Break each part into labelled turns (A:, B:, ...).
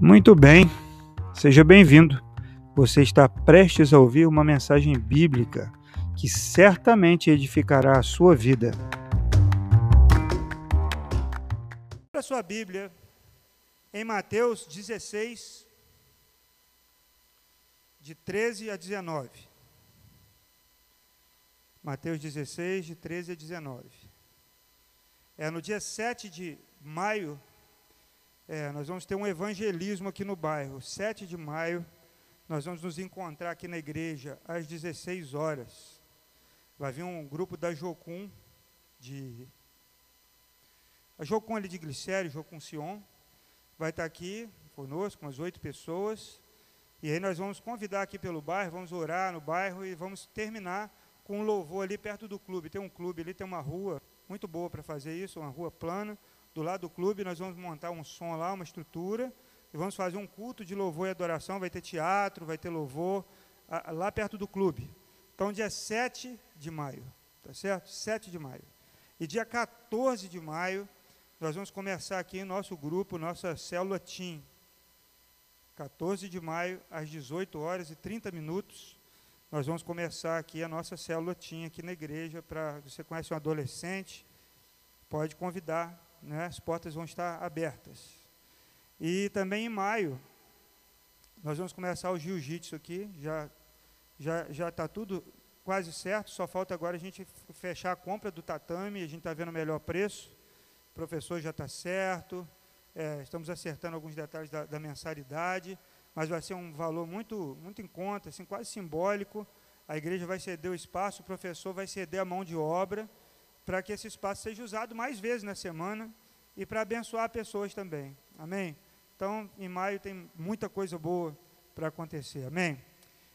A: Muito bem, seja bem-vindo. Você está prestes a ouvir uma mensagem bíblica que certamente edificará a sua vida.
B: Para sua Bíblia, em Mateus 16, de 13 a 19. Mateus 16, de 13 a 19. É no dia 7 de maio é, nós vamos ter um evangelismo aqui no bairro. 7 de maio, nós vamos nos encontrar aqui na igreja às 16 horas. Vai vir um grupo da Jocum, de. A Jocum ali de Glicério, Jocum Sion, vai estar aqui conosco, umas oito pessoas. E aí nós vamos convidar aqui pelo bairro, vamos orar no bairro e vamos terminar com um louvor ali perto do clube. Tem um clube ali, tem uma rua muito boa para fazer isso, uma rua plana do lado do clube, nós vamos montar um som lá, uma estrutura, e vamos fazer um culto de louvor e adoração. Vai ter teatro, vai ter louvor, lá perto do clube. Então, dia 7 de maio, tá certo? 7 de maio. E dia 14 de maio, nós vamos começar aqui nosso grupo, nossa célula TIM. 14 de maio, às 18 horas e 30 minutos, nós vamos começar aqui a nossa célula TIM aqui na igreja. Para você conhece um adolescente, pode convidar né, as portas vão estar abertas. E também em maio, nós vamos começar o jiu-jitsu aqui, já já já está tudo quase certo, só falta agora a gente fechar a compra do tatame, a gente está vendo o melhor preço, o professor já está certo, é, estamos acertando alguns detalhes da, da, mensalidade, mas vai ser um valor muito, muito em conta, assim, quase simbólico, a igreja vai ceder o espaço, o professor vai ceder a mão de obra, para que esse espaço seja usado mais vezes na semana e para abençoar pessoas também. Amém? Então, em maio tem muita coisa boa para acontecer. Amém?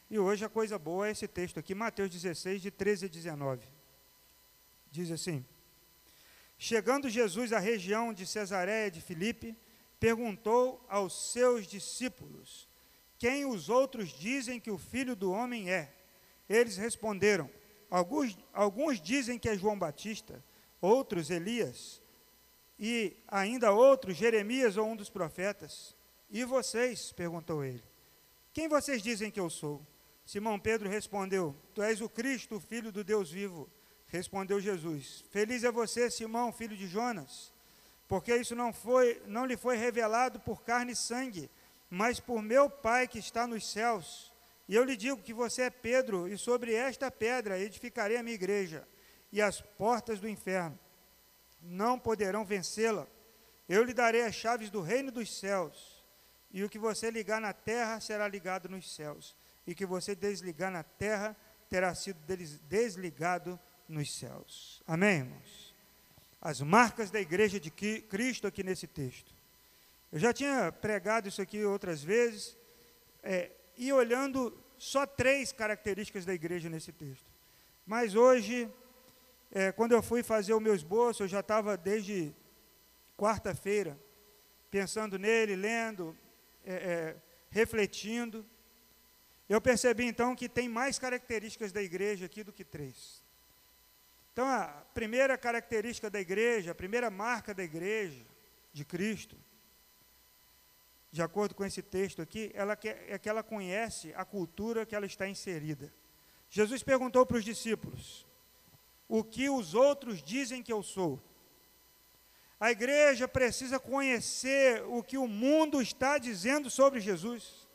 B: E hoje a coisa boa é esse texto aqui, Mateus 16, de 13 a 19. Diz assim: Chegando Jesus à região de Cesareia de Filipe, perguntou aos seus discípulos: Quem os outros dizem que o filho do homem é? Eles responderam: Alguns, alguns dizem que é João Batista, outros Elias, e ainda outros Jeremias ou um dos profetas. E vocês? perguntou ele. Quem vocês dizem que eu sou? Simão Pedro respondeu: Tu és o Cristo, filho do Deus vivo. Respondeu Jesus: Feliz é você, Simão, filho de Jonas, porque isso não foi, não lhe foi revelado por carne e sangue, mas por meu Pai que está nos céus. E eu lhe digo que você é Pedro, e sobre esta pedra edificarei a minha igreja, e as portas do inferno não poderão vencê-la. Eu lhe darei as chaves do reino dos céus, e o que você ligar na terra será ligado nos céus, e o que você desligar na terra terá sido desligado nos céus. Amém, irmãos? As marcas da igreja de Cristo aqui nesse texto. Eu já tinha pregado isso aqui outras vezes. É, e olhando só três características da igreja nesse texto. Mas hoje, é, quando eu fui fazer o meu esboço, eu já estava desde quarta-feira pensando nele, lendo, é, é, refletindo. Eu percebi então que tem mais características da igreja aqui do que três. Então, a primeira característica da igreja, a primeira marca da igreja de Cristo, de acordo com esse texto aqui, ela quer, é que ela conhece a cultura que ela está inserida. Jesus perguntou para os discípulos: O que os outros dizem que eu sou? A igreja precisa conhecer o que o mundo está dizendo sobre Jesus.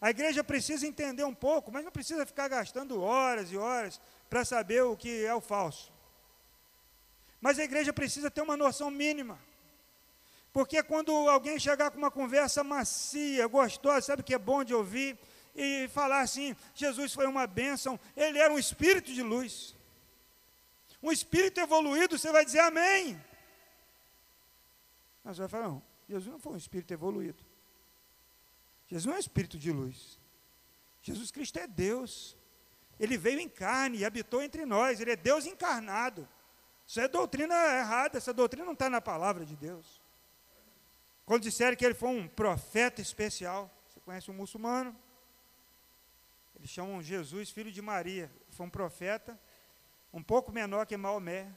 B: A igreja precisa entender um pouco, mas não precisa ficar gastando horas e horas para saber o que é o falso. Mas a igreja precisa ter uma noção mínima. Porque quando alguém chegar com uma conversa macia, gostosa, sabe que é bom de ouvir, e falar assim: Jesus foi uma bênção, ele era um espírito de luz. Um espírito evoluído, você vai dizer amém. Mas você vai falar: não, Jesus não foi um espírito evoluído. Jesus não é um espírito de luz. Jesus Cristo é Deus. Ele veio em carne e habitou entre nós. Ele é Deus encarnado. Isso é doutrina errada. Essa doutrina não está na palavra de Deus. Quando disseram que ele foi um profeta especial, você conhece um muçulmano? Eles chamam Jesus filho de Maria. Foi um profeta um pouco menor que Maomé.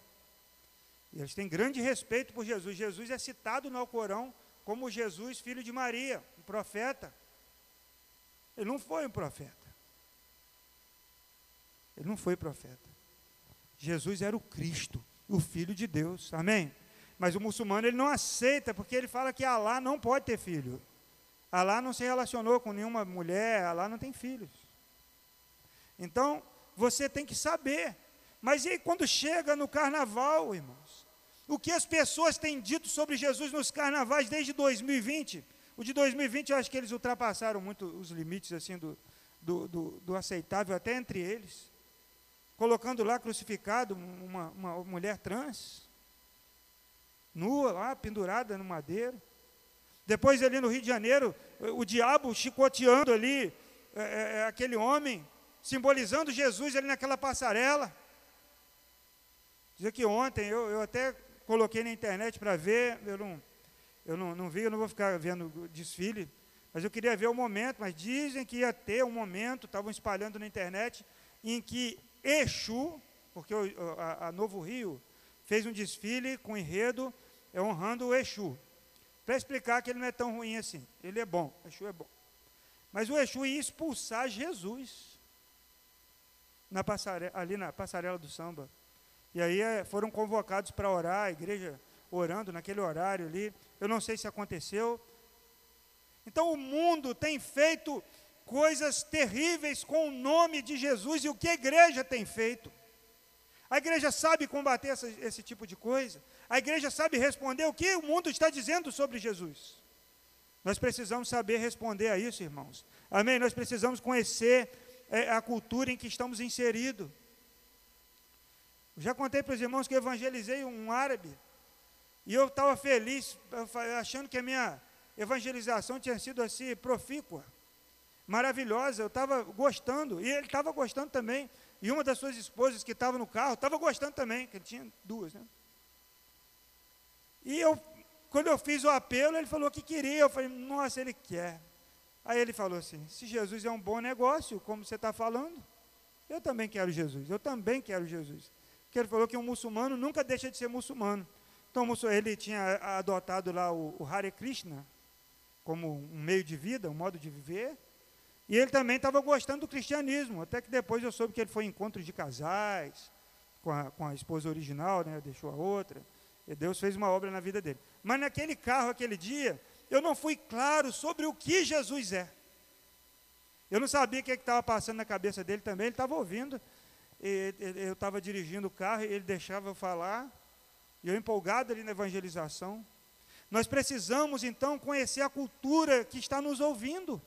B: E eles têm grande respeito por Jesus. Jesus é citado no Alcorão como Jesus, filho de Maria, um profeta. Ele não foi um profeta. Ele não foi profeta. Jesus era o Cristo, o Filho de Deus. Amém? Mas o muçulmano ele não aceita, porque ele fala que Alá não pode ter filho. Alá não se relacionou com nenhuma mulher, Alá não tem filhos. Então, você tem que saber. Mas e quando chega no carnaval, irmãos? O que as pessoas têm dito sobre Jesus nos carnavais desde 2020? O de 2020, eu acho que eles ultrapassaram muito os limites assim do, do, do, do aceitável, até entre eles. Colocando lá crucificado uma, uma mulher trans, nua lá, pendurada no madeiro. Depois ali no Rio de Janeiro, o diabo chicoteando ali é, é, aquele homem, simbolizando Jesus ali naquela passarela. Dizer que ontem, eu, eu até coloquei na internet para ver, eu não, eu não, não vi, eu não vou ficar vendo desfile, mas eu queria ver o momento, mas dizem que ia ter um momento, estavam espalhando na internet, em que Exu, porque a, a Novo Rio fez um desfile com enredo é honrando o Exu. Para explicar que ele não é tão ruim assim. Ele é bom, o Exu é bom. Mas o Exu ia expulsar Jesus na passarela, ali na passarela do samba. E aí é, foram convocados para orar, a igreja orando naquele horário ali. Eu não sei se aconteceu. Então o mundo tem feito coisas terríveis com o nome de Jesus e o que a igreja tem feito. A igreja sabe combater essa, esse tipo de coisa. A igreja sabe responder o que o mundo está dizendo sobre Jesus. Nós precisamos saber responder a isso, irmãos. Amém? Nós precisamos conhecer é, a cultura em que estamos inseridos. Já contei para os irmãos que eu evangelizei um árabe. E eu estava feliz, achando que a minha evangelização tinha sido assim, profícua, maravilhosa. Eu estava gostando, e ele estava gostando também. E uma das suas esposas que estava no carro estava gostando também, que ele tinha duas, né? E eu, quando eu fiz o apelo, ele falou que queria. Eu falei, nossa, ele quer. Aí ele falou assim: se Jesus é um bom negócio, como você está falando, eu também quero Jesus. Eu também quero Jesus. Porque ele falou que um muçulmano nunca deixa de ser muçulmano. Então ele tinha adotado lá o, o Hare Krishna como um meio de vida, um modo de viver. E ele também estava gostando do cristianismo, até que depois eu soube que ele foi em encontro de casais, com a, com a esposa original, né, deixou a outra. E Deus fez uma obra na vida dele. Mas naquele carro, aquele dia, eu não fui claro sobre o que Jesus é. Eu não sabia o que é estava passando na cabeça dele também, ele estava ouvindo. eu estava dirigindo o carro e ele deixava eu falar. E eu empolgado ali na evangelização. Nós precisamos então conhecer a cultura que está nos ouvindo.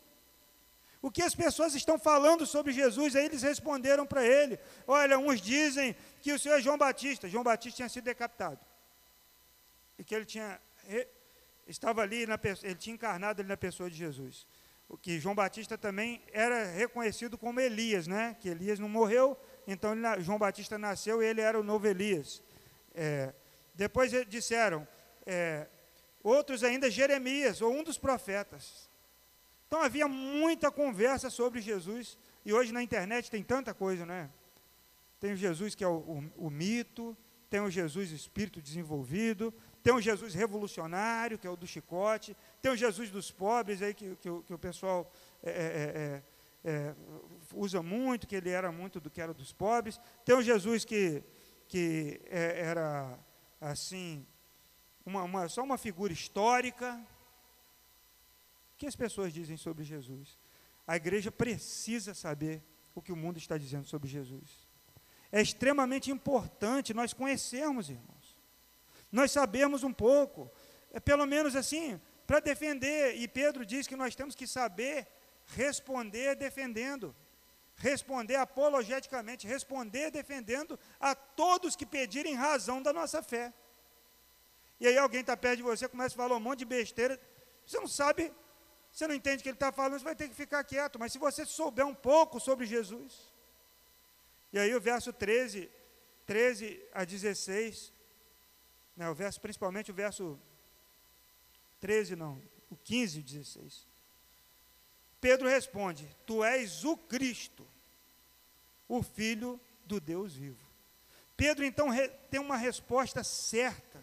B: O que as pessoas estão falando sobre Jesus? Aí eles responderam para ele: Olha, uns dizem que o senhor é João Batista. João Batista tinha sido decapitado e que ele tinha estava ali na, ele tinha encarnado ali na pessoa de Jesus. O que João Batista também era reconhecido como Elias, né? Que Elias não morreu, então ele, João Batista nasceu e ele era o novo Elias. É, depois disseram é, outros ainda Jeremias ou um dos profetas. Então havia muita conversa sobre Jesus e hoje na internet tem tanta coisa, né? Tem o Jesus que é o, o, o mito, tem o Jesus espírito desenvolvido, tem um Jesus revolucionário, que é o do chicote, tem o Jesus dos pobres, aí que, que, que o pessoal é é, é, é, é, usa muito, que ele era muito do que era dos pobres, tem o Jesus que, que é, era, assim, uma, uma, só uma figura histórica. O que as pessoas dizem sobre Jesus? A igreja precisa saber o que o mundo está dizendo sobre Jesus. É extremamente importante nós conhecermos, irmão nós sabemos um pouco, é pelo menos assim, para defender. E Pedro diz que nós temos que saber responder defendendo, responder apologeticamente, responder defendendo a todos que pedirem razão da nossa fé. E aí alguém está perto de você, começa a falar um monte de besteira, você não sabe, você não entende o que ele está falando, você vai ter que ficar quieto. Mas se você souber um pouco sobre Jesus, e aí o verso 13, 13 a 16, né, o verso, principalmente o verso 13, não, o 15 e 16. Pedro responde: Tu és o Cristo, o Filho do Deus vivo. Pedro então tem uma resposta certa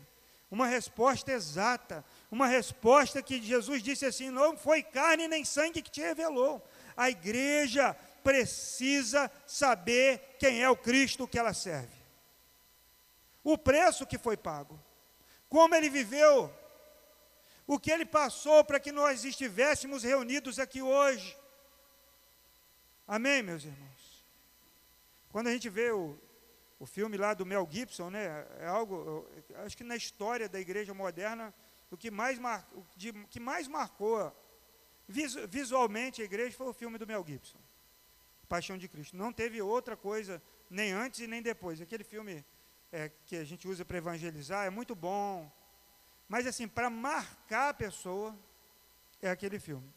B: uma resposta exata, uma resposta que Jesus disse assim: não foi carne nem sangue que te revelou. A igreja precisa saber quem é o Cristo que ela serve. O preço que foi pago, como ele viveu, o que ele passou para que nós estivéssemos reunidos aqui hoje. Amém, meus irmãos? Quando a gente vê o, o filme lá do Mel Gibson, né, é algo, acho que na história da igreja moderna, o que mais, mar, o de, que mais marcou visualmente a igreja foi o filme do Mel Gibson, Paixão de Cristo. Não teve outra coisa, nem antes e nem depois. Aquele filme é, que a gente usa para evangelizar é muito bom, mas assim, para marcar a pessoa, é aquele filme.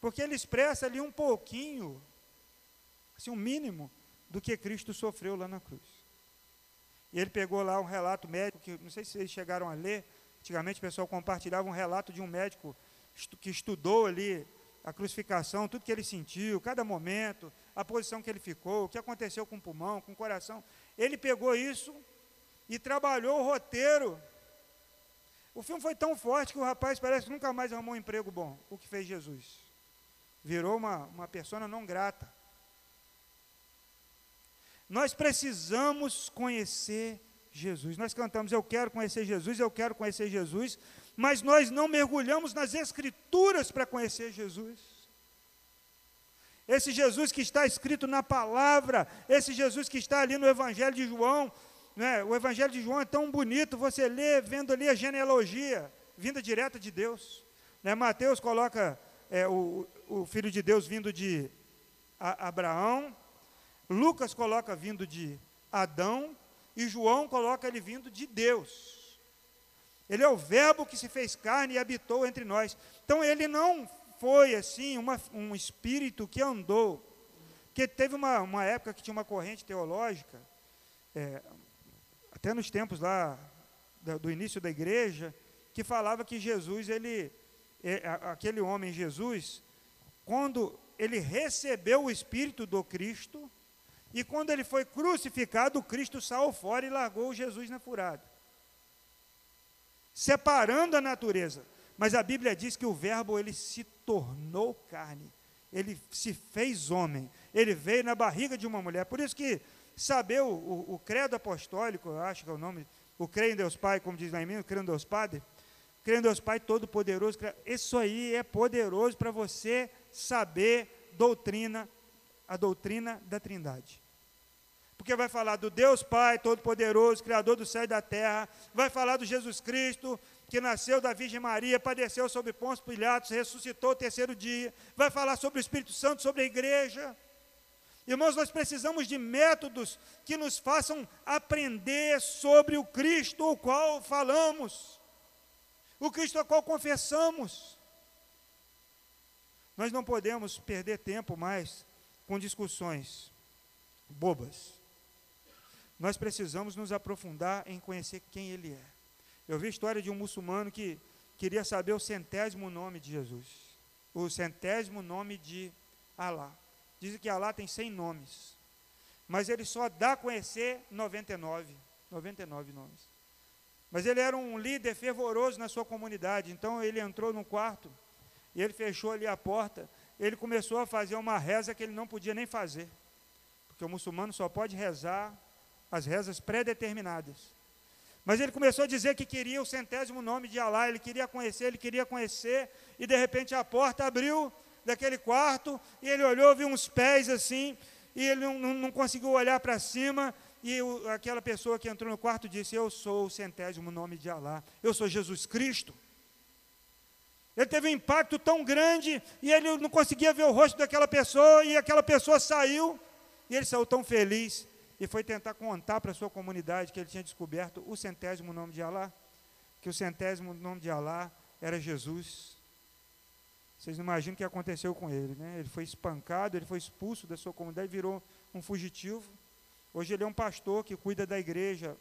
B: Porque ele expressa ali um pouquinho, assim, um mínimo, do que Cristo sofreu lá na cruz. E ele pegou lá um relato médico, que não sei se vocês chegaram a ler, antigamente o pessoal compartilhava um relato de um médico que estudou ali a crucificação, tudo que ele sentiu, cada momento, a posição que ele ficou, o que aconteceu com o pulmão, com o coração. Ele pegou isso e trabalhou o roteiro o filme foi tão forte que o rapaz parece que nunca mais arrumou um emprego bom. O que fez Jesus? Virou uma, uma persona não grata. Nós precisamos conhecer Jesus. Nós cantamos, eu quero conhecer Jesus, eu quero conhecer Jesus, mas nós não mergulhamos nas Escrituras para conhecer Jesus. Esse Jesus que está escrito na palavra, esse Jesus que está ali no Evangelho de João, né? O Evangelho de João é tão bonito, você lê vendo ali a genealogia, vinda direta de Deus. Né? Mateus coloca é, o, o Filho de Deus vindo de a, Abraão, Lucas coloca vindo de Adão, e João coloca ele vindo de Deus. Ele é o Verbo que se fez carne e habitou entre nós. Então ele não foi assim uma, um espírito que andou. Porque teve uma, uma época que tinha uma corrente teológica, é, até nos tempos lá do início da igreja, que falava que Jesus, ele, é, aquele homem Jesus, quando ele recebeu o Espírito do Cristo, e quando ele foi crucificado, o Cristo saiu fora e largou Jesus na furada. Separando a natureza. Mas a Bíblia diz que o verbo ele se tornou carne. Ele se fez homem. Ele veio na barriga de uma mulher. Por isso que saber o, o, o, credo apostólico, eu acho que é o nome, o creio em Deus Pai, como diz lá em mim, o creio em Deus Padre, creio em Deus Pai Todo-Poderoso, isso aí é poderoso para você saber doutrina, a doutrina da Trindade. Porque vai falar do Deus Pai Todo-Poderoso, Criador do céu e da terra, vai falar do Jesus Cristo, que nasceu da Virgem Maria, padeceu sob Pôncio Pilatos, ressuscitou o terceiro dia, vai falar sobre o Espírito Santo, sobre a igreja, Irmãos, nós precisamos de métodos que nos façam aprender sobre o Cristo o qual falamos, o Cristo ao qual confessamos. Nós não podemos perder tempo mais com discussões bobas. Nós precisamos nos aprofundar em conhecer quem Ele é. Eu vi a história de um muçulmano que queria saber o centésimo nome de Jesus, o centésimo nome de Alá. Dizem que Alá tem 100 nomes. Mas ele só dá a conhecer 99. 99 nomes. Mas ele era um líder fervoroso na sua comunidade. Então ele entrou no quarto e ele fechou ali a porta. Ele começou a fazer uma reza que ele não podia nem fazer. Porque o muçulmano só pode rezar as rezas pré-determinadas. Mas ele começou a dizer que queria o centésimo nome de Alá, ele queria conhecer, ele queria conhecer, e de repente a porta abriu daquele quarto, e ele olhou, viu uns pés assim, e ele não, não, conseguiu olhar para cima, e o, aquela pessoa que entrou no quarto disse: Eu sou o centésimo nome de Alá, eu sou Jesus Cristo. Ele teve um impacto tão grande, e ele não conseguia ver o rosto daquela pessoa, e aquela pessoa saiu, e ele saiu tão feliz, e foi tentar contar para a sua comunidade que ele tinha descoberto o centésimo nome de Alá, que o centésimo nome de Alá era Jesus. Vocês não imaginam o que aconteceu com ele, né? Ele foi espancado, ele foi expulso da sua comunidade, virou um fugitivo. Hoje ele é um pastor que cuida da igreja,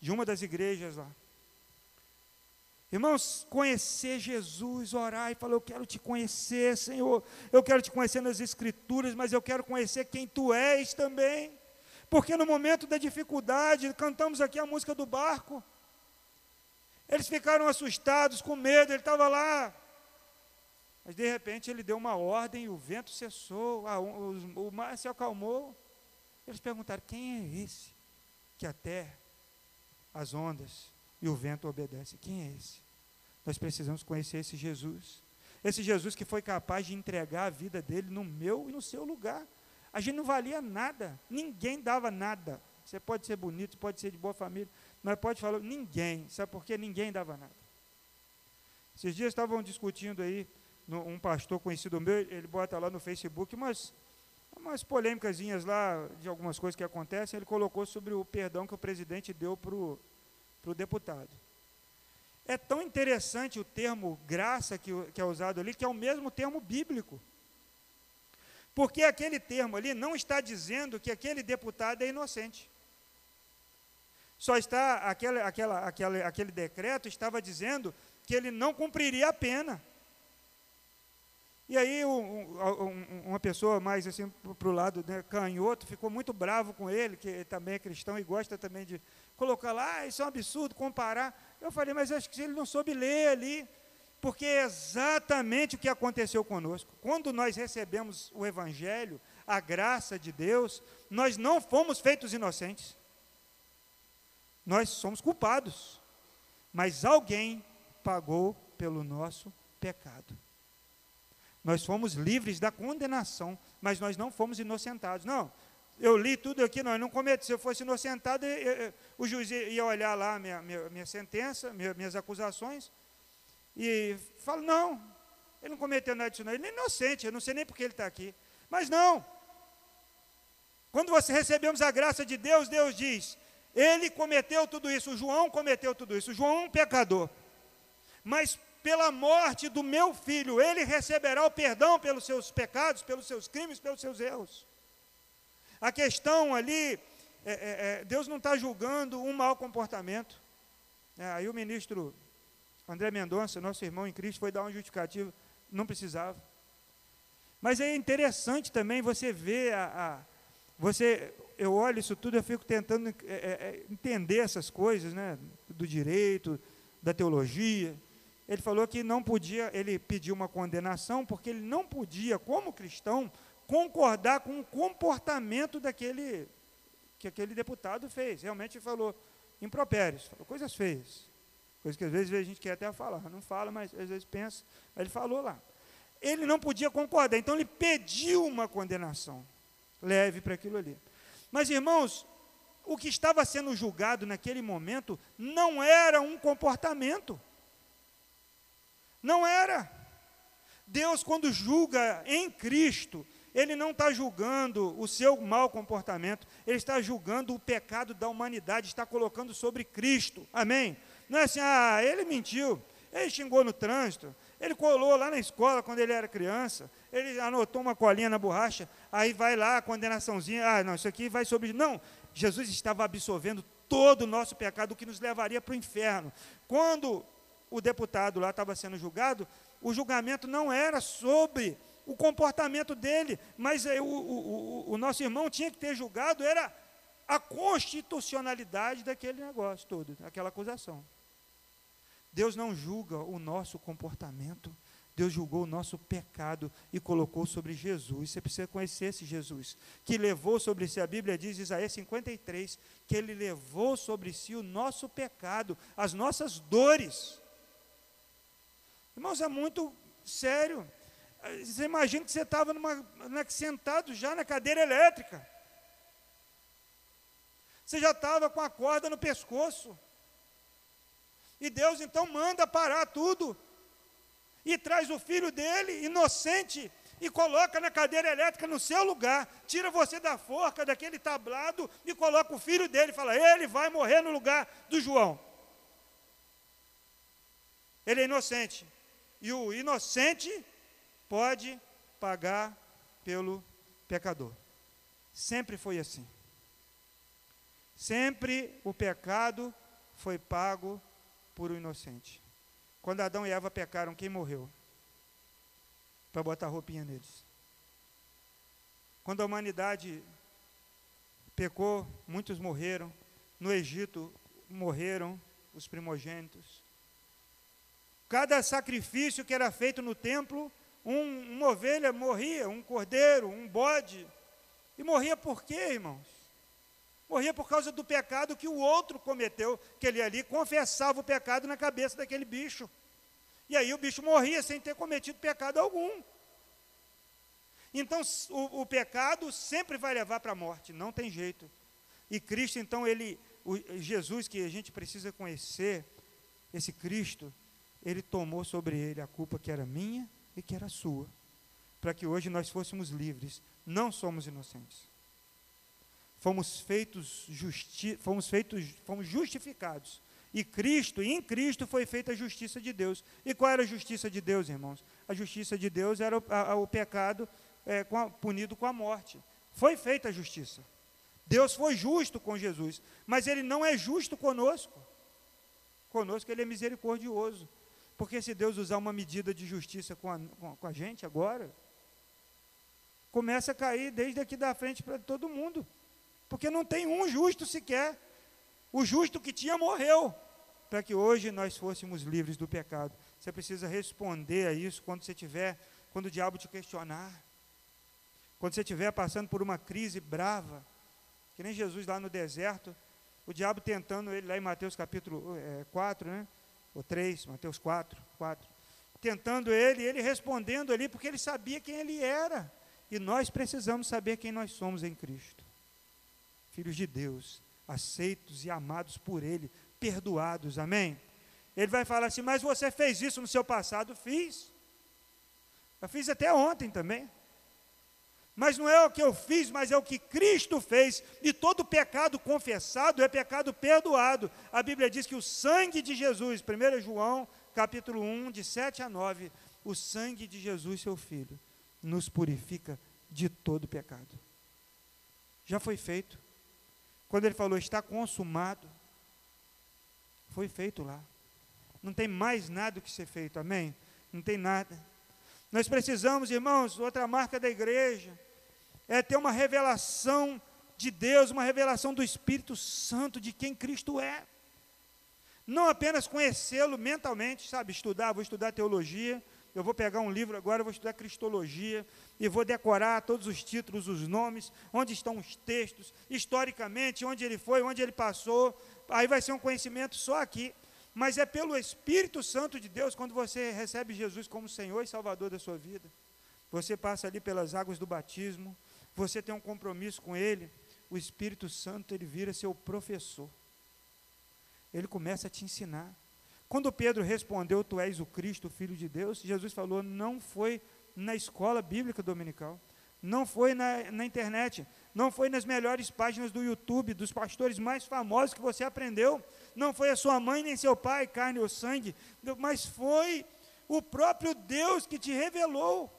B: de uma das igrejas lá. Irmãos, conhecer Jesus, orar e falar: Eu quero te conhecer, Senhor. Eu quero te conhecer nas Escrituras, mas eu quero conhecer quem tu és também. Porque no momento da dificuldade, cantamos aqui a música do barco. Eles ficaram assustados, com medo, ele estava lá. Mas de repente ele deu uma ordem o vento cessou, o mar se acalmou. Eles perguntaram: quem é esse que até as ondas e o vento obedecem? Quem é esse? Nós precisamos conhecer esse Jesus. Esse Jesus que foi capaz de entregar a vida dele no meu e no seu lugar. A gente não valia nada, ninguém dava nada. Você pode ser bonito, pode ser de boa família, mas pode falar, ninguém. Sabe por quê? Ninguém dava nada. Esses dias estavam discutindo aí, um pastor conhecido meu, ele bota lá no Facebook umas, umas polêmicas lá de algumas coisas que acontecem. Ele colocou sobre o perdão que o presidente deu para o deputado. É tão interessante o termo graça que, que é usado ali, que é o mesmo termo bíblico. Porque aquele termo ali não está dizendo que aquele deputado é inocente. Só está, aquele, aquela, aquele, aquele decreto estava dizendo que ele não cumpriria a pena. E aí um, um, uma pessoa mais assim para o lado né, canhoto ficou muito bravo com ele, que também é cristão e gosta também de colocar lá, ah, isso é um absurdo, comparar. Eu falei, mas acho que ele não soube ler ali, porque é exatamente o que aconteceu conosco. Quando nós recebemos o Evangelho, a graça de Deus, nós não fomos feitos inocentes. Nós somos culpados. Mas alguém pagou pelo nosso pecado. Nós fomos livres da condenação, mas nós não fomos inocentados. Não, eu li tudo aqui, nós não cometemos. Se eu fosse inocentado, eu, eu, o juiz ia olhar lá minha, minha, minha sentença, minha, minhas acusações, e fala, não, ele não cometeu nada disso, não. Ele é inocente, eu não sei nem porque ele está aqui. Mas não. Quando você recebemos a graça de Deus, Deus diz, ele cometeu tudo isso, o João cometeu tudo isso, o João é um pecador. Mas pela morte do meu filho, ele receberá o perdão pelos seus pecados, pelos seus crimes, pelos seus erros. A questão ali, é, é, é Deus não está julgando um mau comportamento. É, aí o ministro André Mendonça, nosso irmão em Cristo, foi dar um justificativo, não precisava. Mas é interessante também você ver a, a você, eu olho isso tudo, eu fico tentando é, é, entender essas coisas, né, do direito, da teologia. Ele falou que não podia, ele pediu uma condenação porque ele não podia, como cristão, concordar com o comportamento daquele que aquele deputado fez. Realmente falou impropérios, falou coisas feias. Coisas que às vezes a gente quer até falar, não fala, mas às vezes pensa, ele falou lá. Ele não podia concordar, então ele pediu uma condenação leve para aquilo ali. Mas irmãos, o que estava sendo julgado naquele momento não era um comportamento. Não era. Deus, quando julga em Cristo, ele não está julgando o seu mau comportamento, ele está julgando o pecado da humanidade, está colocando sobre Cristo. Amém? Não é assim, ah, ele mentiu, ele xingou no trânsito, ele colou lá na escola quando ele era criança, ele anotou uma colinha na borracha, aí vai lá a condenaçãozinha, ah, não, isso aqui vai sobre. Não, Jesus estava absorvendo todo o nosso pecado, o que nos levaria para o inferno. Quando o deputado lá estava sendo julgado, o julgamento não era sobre o comportamento dele, mas é, o, o, o, nosso irmão tinha que ter julgado era a constitucionalidade daquele negócio todo, aquela acusação. Deus não julga o nosso comportamento, Deus julgou o nosso pecado e colocou sobre Jesus. Você precisa conhecer esse Jesus, que levou sobre si, a Bíblia diz, Isaías 53, que ele levou sobre si o nosso pecado, as nossas dores. Irmãos, é muito sério. Você imagina que você estava né, sentado já na cadeira elétrica. Você já estava com a corda no pescoço. E Deus então manda parar tudo. E traz o filho dele, inocente, e coloca na cadeira elétrica no seu lugar. Tira você da forca, daquele tablado, e coloca o filho dele. Fala, ele vai morrer no lugar do João. Ele é inocente. E o inocente pode pagar pelo pecador. Sempre foi assim. Sempre o pecado foi pago por um inocente. Quando Adão e Eva pecaram, quem morreu? Para botar roupinha neles. Quando a humanidade pecou, muitos morreram. No Egito morreram os primogênitos. Cada sacrifício que era feito no templo, um, uma ovelha morria, um cordeiro, um bode. E morria por quê, irmãos? Morria por causa do pecado que o outro cometeu, que ele ali confessava o pecado na cabeça daquele bicho. E aí o bicho morria sem ter cometido pecado algum. Então o, o pecado sempre vai levar para a morte, não tem jeito. E Cristo, então, ele, o, Jesus que a gente precisa conhecer, esse Cristo, ele tomou sobre ele a culpa que era minha e que era sua, para que hoje nós fôssemos livres. Não somos inocentes. Fomos feitos, justi fomos feitos, fomos justificados. E Cristo, em Cristo foi feita a justiça de Deus. E qual era a justiça de Deus, irmãos? A justiça de Deus era o, a, o pecado é, com a, punido com a morte. Foi feita a justiça. Deus foi justo com Jesus, mas Ele não é justo conosco. Conosco Ele é misericordioso. Porque se Deus usar uma medida de justiça com a, com a gente agora, começa a cair desde aqui da frente para todo mundo. Porque não tem um justo sequer. O justo que tinha morreu, para que hoje nós fôssemos livres do pecado. Você precisa responder a isso quando você tiver, quando o diabo te questionar. Quando você estiver passando por uma crise brava, que nem Jesus lá no deserto, o diabo tentando ele lá em Mateus capítulo é, 4, né? Ou 3, Mateus 4, 4. Tentando ele, ele respondendo ali, porque ele sabia quem ele era. E nós precisamos saber quem nós somos em Cristo. Filhos de Deus, aceitos e amados por Ele, perdoados, amém? Ele vai falar assim: Mas você fez isso no seu passado? Fiz. Eu fiz até ontem também. Mas não é o que eu fiz, mas é o que Cristo fez. E todo pecado confessado é pecado perdoado. A Bíblia diz que o sangue de Jesus, 1 João, capítulo 1, de 7 a 9, o sangue de Jesus, seu Filho, nos purifica de todo pecado. Já foi feito. Quando ele falou, está consumado, foi feito lá. Não tem mais nada que ser feito, amém? Não tem nada. Nós precisamos, irmãos, outra marca da igreja, é ter uma revelação de Deus, uma revelação do Espírito Santo de quem Cristo é. Não apenas conhecê-lo mentalmente, sabe, estudar, vou estudar teologia, eu vou pegar um livro agora, vou estudar cristologia e vou decorar todos os títulos, os nomes, onde estão os textos, historicamente, onde ele foi, onde ele passou. Aí vai ser um conhecimento só aqui. Mas é pelo Espírito Santo de Deus, quando você recebe Jesus como Senhor e Salvador da sua vida. Você passa ali pelas águas do batismo, você tem um compromisso com Ele, o Espírito Santo ele vira seu professor. Ele começa a te ensinar. Quando Pedro respondeu, Tu és o Cristo, o Filho de Deus, Jesus falou, não foi na escola bíblica dominical, não foi na, na internet, não foi nas melhores páginas do YouTube, dos pastores mais famosos que você aprendeu, não foi a sua mãe nem seu pai, carne ou sangue, mas foi o próprio Deus que te revelou.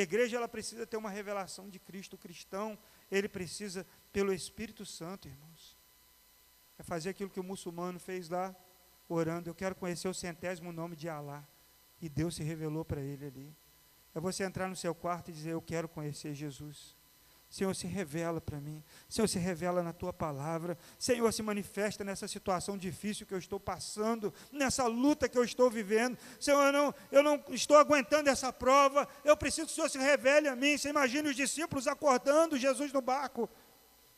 B: A igreja ela precisa ter uma revelação de Cristo. O cristão, ele precisa, pelo Espírito Santo, irmãos. É fazer aquilo que o muçulmano fez lá, orando. Eu quero conhecer o centésimo nome de Alá. E Deus se revelou para ele ali. É você entrar no seu quarto e dizer: Eu quero conhecer Jesus. Senhor, se revela para mim. Senhor, se revela na tua palavra. Senhor, se manifesta nessa situação difícil que eu estou passando, nessa luta que eu estou vivendo. Senhor, eu não, eu não estou aguentando essa prova. Eu preciso que o Senhor se revele a mim. Você imagine os discípulos acordando Jesus no barco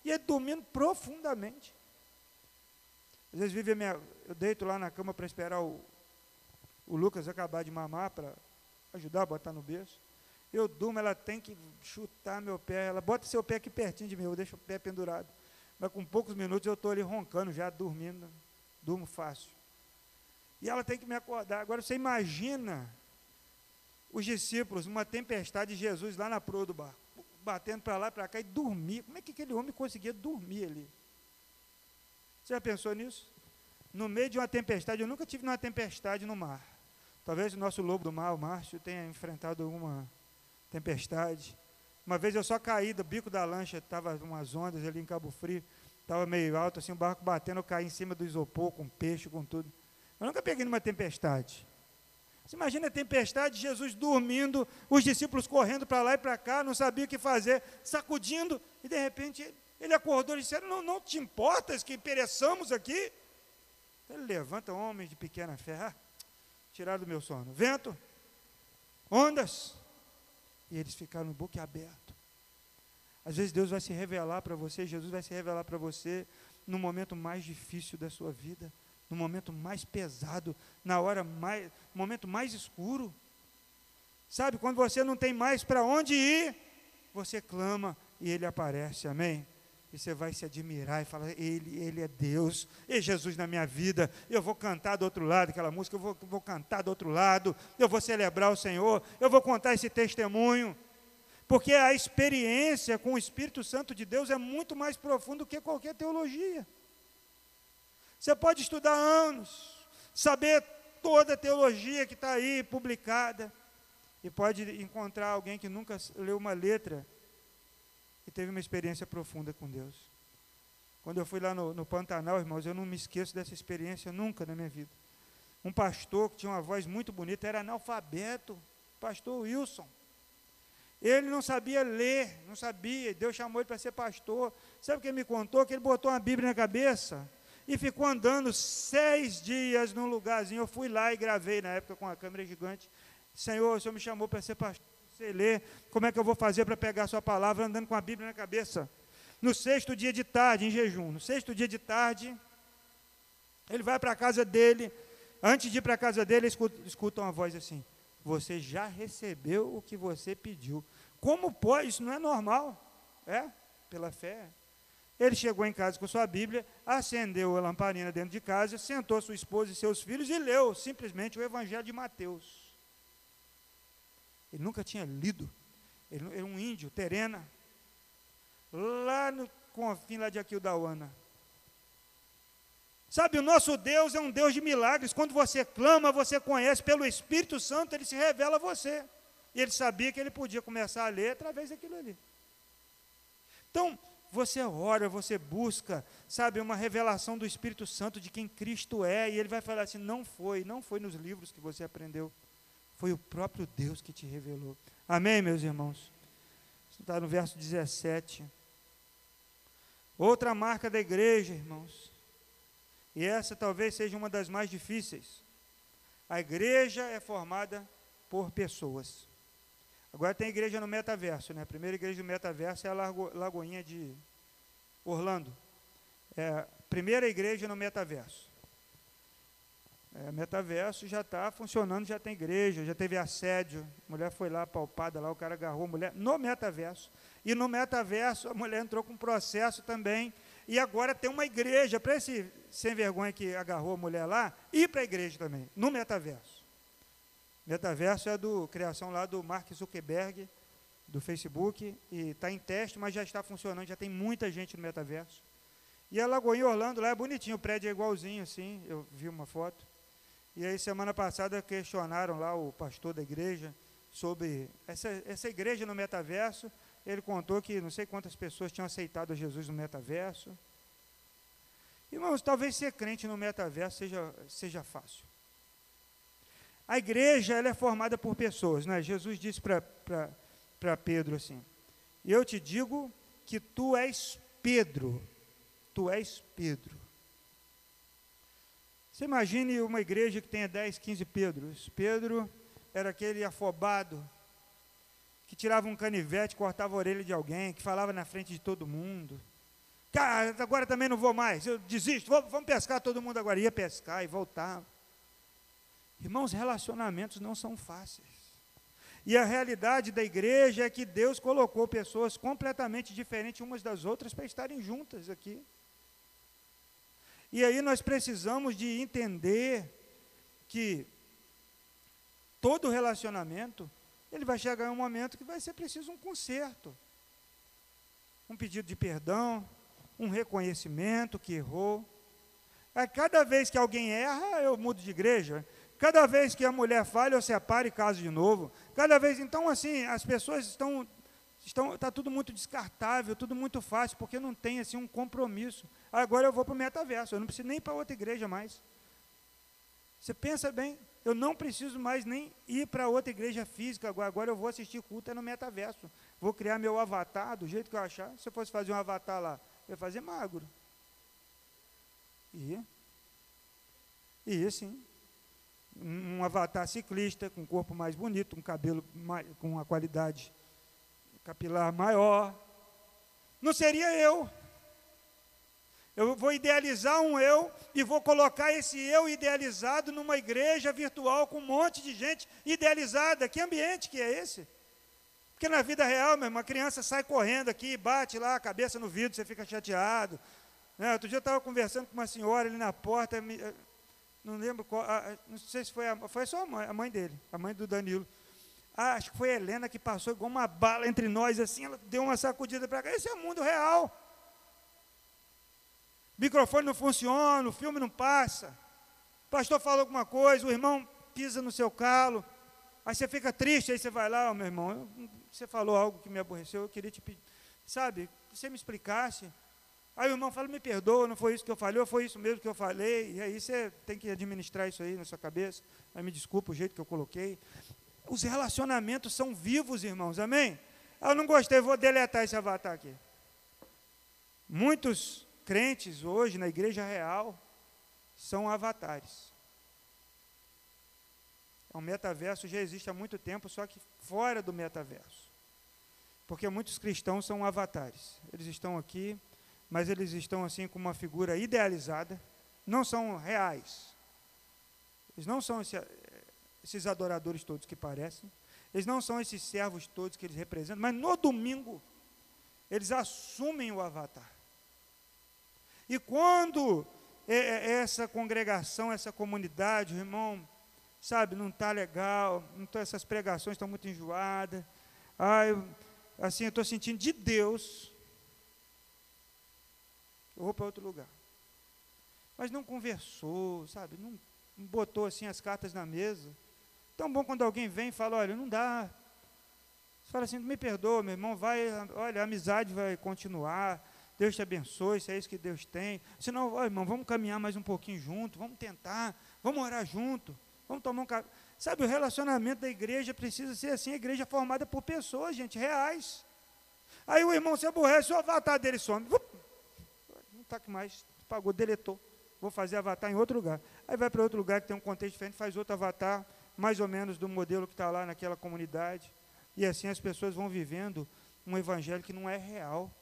B: e ele dormindo profundamente. Às vezes vive minha, eu deito lá na cama para esperar o, o Lucas acabar de mamar para ajudar a botar no berço. Eu durmo, ela tem que chutar meu pé. Ela bota seu pé aqui pertinho de mim, eu deixo o pé pendurado. Mas com poucos minutos eu estou ali roncando, já dormindo. Durmo fácil. E ela tem que me acordar. Agora você imagina os discípulos, uma tempestade de Jesus lá na proa do barco, batendo para lá e para cá e dormir. Como é que aquele homem conseguia dormir ali? Você já pensou nisso? No meio de uma tempestade, eu nunca tive uma tempestade no mar. Talvez o nosso lobo do mar, o Márcio, tenha enfrentado alguma tempestade. Uma vez eu só caí do bico da lancha, estava umas ondas ali em Cabo Frio, estava meio alto, assim, o barco batendo, eu caí em cima do isopor, com peixe, com tudo. Eu nunca peguei numa tempestade. Você imagina a tempestade, Jesus dormindo, os discípulos correndo para lá e para cá, não sabia o que fazer, sacudindo, e de repente ele acordou e disse: não, não te importas que pereçamos aqui? Ele levanta homens de pequena fé. Ah, tiraram do meu sono. Vento, ondas. E eles ficaram boca aberto. Às vezes Deus vai se revelar para você, Jesus vai se revelar para você no momento mais difícil da sua vida, no momento mais pesado, na hora mais, momento mais escuro. Sabe, quando você não tem mais para onde ir, você clama e ele aparece, amém? E você vai se admirar e falar: Ele, Ele é Deus, e Jesus na minha vida. Eu vou cantar do outro lado aquela música, eu vou, vou cantar do outro lado, eu vou celebrar o Senhor, eu vou contar esse testemunho. Porque a experiência com o Espírito Santo de Deus é muito mais profunda do que qualquer teologia. Você pode estudar anos, saber toda a teologia que está aí publicada, e pode encontrar alguém que nunca leu uma letra teve uma experiência profunda com Deus. Quando eu fui lá no, no Pantanal, irmãos, eu não me esqueço dessa experiência nunca na minha vida. Um pastor que tinha uma voz muito bonita, era analfabeto, pastor Wilson. Ele não sabia ler, não sabia, Deus chamou ele para ser pastor. Sabe o que me contou? Que ele botou uma Bíblia na cabeça e ficou andando seis dias num lugarzinho. Eu fui lá e gravei na época com a câmera gigante. Senhor, o Senhor me chamou para ser pastor ler, como é que eu vou fazer para pegar a sua palavra andando com a Bíblia na cabeça? No sexto dia de tarde, em jejum, no sexto dia de tarde, ele vai para a casa dele, antes de ir para a casa dele, escuta, escuta uma voz assim: Você já recebeu o que você pediu. Como pode? Isso não é normal. É? Pela fé. Ele chegou em casa com sua Bíblia, acendeu a lamparina dentro de casa, sentou sua esposa e seus filhos e leu simplesmente o Evangelho de Mateus. Ele nunca tinha lido. Ele era um índio, terena, lá no confim lá de Aquildauana. Sabe, o nosso Deus é um Deus de milagres. Quando você clama, você conhece pelo Espírito Santo, ele se revela a você. E ele sabia que ele podia começar a ler através daquilo ali. Então, você ora, você busca, sabe, uma revelação do Espírito Santo de quem Cristo é, e ele vai falar assim: não foi, não foi nos livros que você aprendeu. Foi o próprio Deus que te revelou. Amém, meus irmãos? Está no verso 17. Outra marca da igreja, irmãos, e essa talvez seja uma das mais difíceis. A igreja é formada por pessoas. Agora tem igreja no metaverso, né? A primeira igreja do metaverso é a Lago, Lagoinha de Orlando. É a primeira igreja no metaverso. É, metaverso já está funcionando, já tem igreja, já teve assédio. A mulher foi lá palpada, lá o cara agarrou a mulher no metaverso. E no metaverso a mulher entrou com processo também. E agora tem uma igreja para esse sem vergonha que agarrou a mulher lá, ir para a igreja também, no metaverso. Metaverso é do criação lá do Mark Zuckerberg, do Facebook, e está em teste, mas já está funcionando, já tem muita gente no metaverso. E a Lagoinha Orlando lá é bonitinho, o prédio é igualzinho assim, eu vi uma foto. E aí, semana passada, questionaram lá o pastor da igreja sobre essa, essa igreja no metaverso. Ele contou que não sei quantas pessoas tinham aceitado Jesus no metaverso. Irmãos, talvez ser crente no metaverso seja, seja fácil. A igreja ela é formada por pessoas. Né? Jesus disse para Pedro assim: Eu te digo que tu és Pedro. Tu és Pedro. Você imagine uma igreja que tenha 10, 15 Pedros. Pedro era aquele afobado, que tirava um canivete, cortava a orelha de alguém, que falava na frente de todo mundo. Cara, agora também não vou mais, eu desisto, vamos pescar todo mundo agora. Ia pescar e voltava. Irmãos, relacionamentos não são fáceis. E a realidade da igreja é que Deus colocou pessoas completamente diferentes umas das outras para estarem juntas aqui. E aí nós precisamos de entender que todo relacionamento, ele vai chegar em um momento que vai ser preciso um conserto. Um pedido de perdão, um reconhecimento que errou. A cada vez que alguém erra, eu mudo de igreja. Cada vez que a mulher falha, eu separo e caso de novo. Cada vez, então, assim, as pessoas estão Estão, está tudo muito descartável, tudo muito fácil, porque não tem assim um compromisso. Agora eu vou para o metaverso, eu não preciso nem para outra igreja mais. Você pensa bem, eu não preciso mais nem ir para outra igreja física agora, agora eu vou assistir culto é no metaverso. Vou criar meu avatar do jeito que eu achar. Se eu fosse fazer um avatar lá, eu ia fazer magro. E E assim, um avatar ciclista com um corpo mais bonito, um cabelo mais, com uma qualidade capilar maior. Não seria eu. Eu vou idealizar um eu e vou colocar esse eu idealizado numa igreja virtual com um monte de gente idealizada. Que ambiente que é esse? Porque na vida real, mesmo, uma criança sai correndo aqui, bate lá a cabeça no vidro, você fica chateado. Né? Outro dia eu estava conversando com uma senhora ali na porta, eh, não lembro qual, não sei se foi a, foi a sua mãe, a mãe dele, a mãe do Danilo. Ah, acho que foi a Helena que passou igual uma bala entre nós, assim, ela deu uma sacudida para cá. Esse é o mundo real microfone não funciona, o filme não passa. O pastor falou alguma coisa, o irmão pisa no seu calo. Aí você fica triste, aí você vai lá, oh, meu irmão, você falou algo que me aborreceu, eu queria te pedir, sabe, que você me explicasse. Aí o irmão fala, me perdoa, não foi isso que eu falei, ou foi isso mesmo que eu falei, e aí você tem que administrar isso aí na sua cabeça, aí me desculpa o jeito que eu coloquei. Os relacionamentos são vivos, irmãos, amém? Eu não gostei, vou deletar esse avatar aqui. Muitos crentes hoje na igreja real são avatares. O é metaverso já existe há muito tempo, só que fora do metaverso. Porque muitos cristãos são avatares. Eles estão aqui, mas eles estão assim com uma figura idealizada, não são reais. Eles não são esses adoradores todos que parecem, eles não são esses servos todos que eles representam, mas no domingo eles assumem o avatar. E quando é, é, essa congregação, essa comunidade, irmão, sabe, não está legal, tá, essas pregações estão muito enjoadas, eu, assim, eu estou sentindo de Deus, eu vou para outro lugar. Mas não conversou, sabe, não botou assim as cartas na mesa. Tão bom quando alguém vem e fala, olha, não dá. Você fala assim, me perdoa, meu irmão, vai, olha, a amizade vai continuar, Deus te abençoe, se é isso que Deus tem. Se não, oh, irmão, vamos caminhar mais um pouquinho junto, vamos tentar, vamos orar junto, vamos tomar um café. Sabe, o relacionamento da igreja precisa ser assim, a igreja formada por pessoas, gente, reais. Aí o irmão se aborrece, o avatar dele some. Não está aqui mais, pagou, deletou. Vou fazer avatar em outro lugar. Aí vai para outro lugar que tem um contexto diferente, faz outro avatar, mais ou menos do modelo que está lá naquela comunidade. E assim as pessoas vão vivendo um evangelho que não é real.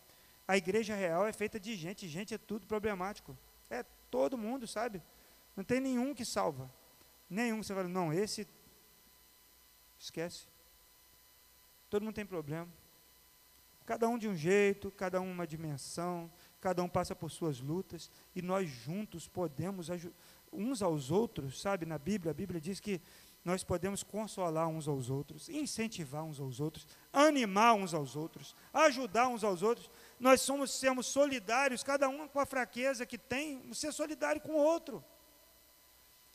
B: A igreja real é feita de gente, gente é tudo problemático. É todo mundo, sabe? Não tem nenhum que salva. Nenhum. Você fala, não, esse. Esquece. Todo mundo tem problema. Cada um de um jeito, cada um uma dimensão, cada um passa por suas lutas, e nós juntos podemos uns aos outros, sabe? Na Bíblia, a Bíblia diz que nós podemos consolar uns aos outros, incentivar uns aos outros, animar uns aos outros, ajudar uns aos outros nós somos sermos solidários, cada um com a fraqueza que tem, ser solidário com o outro.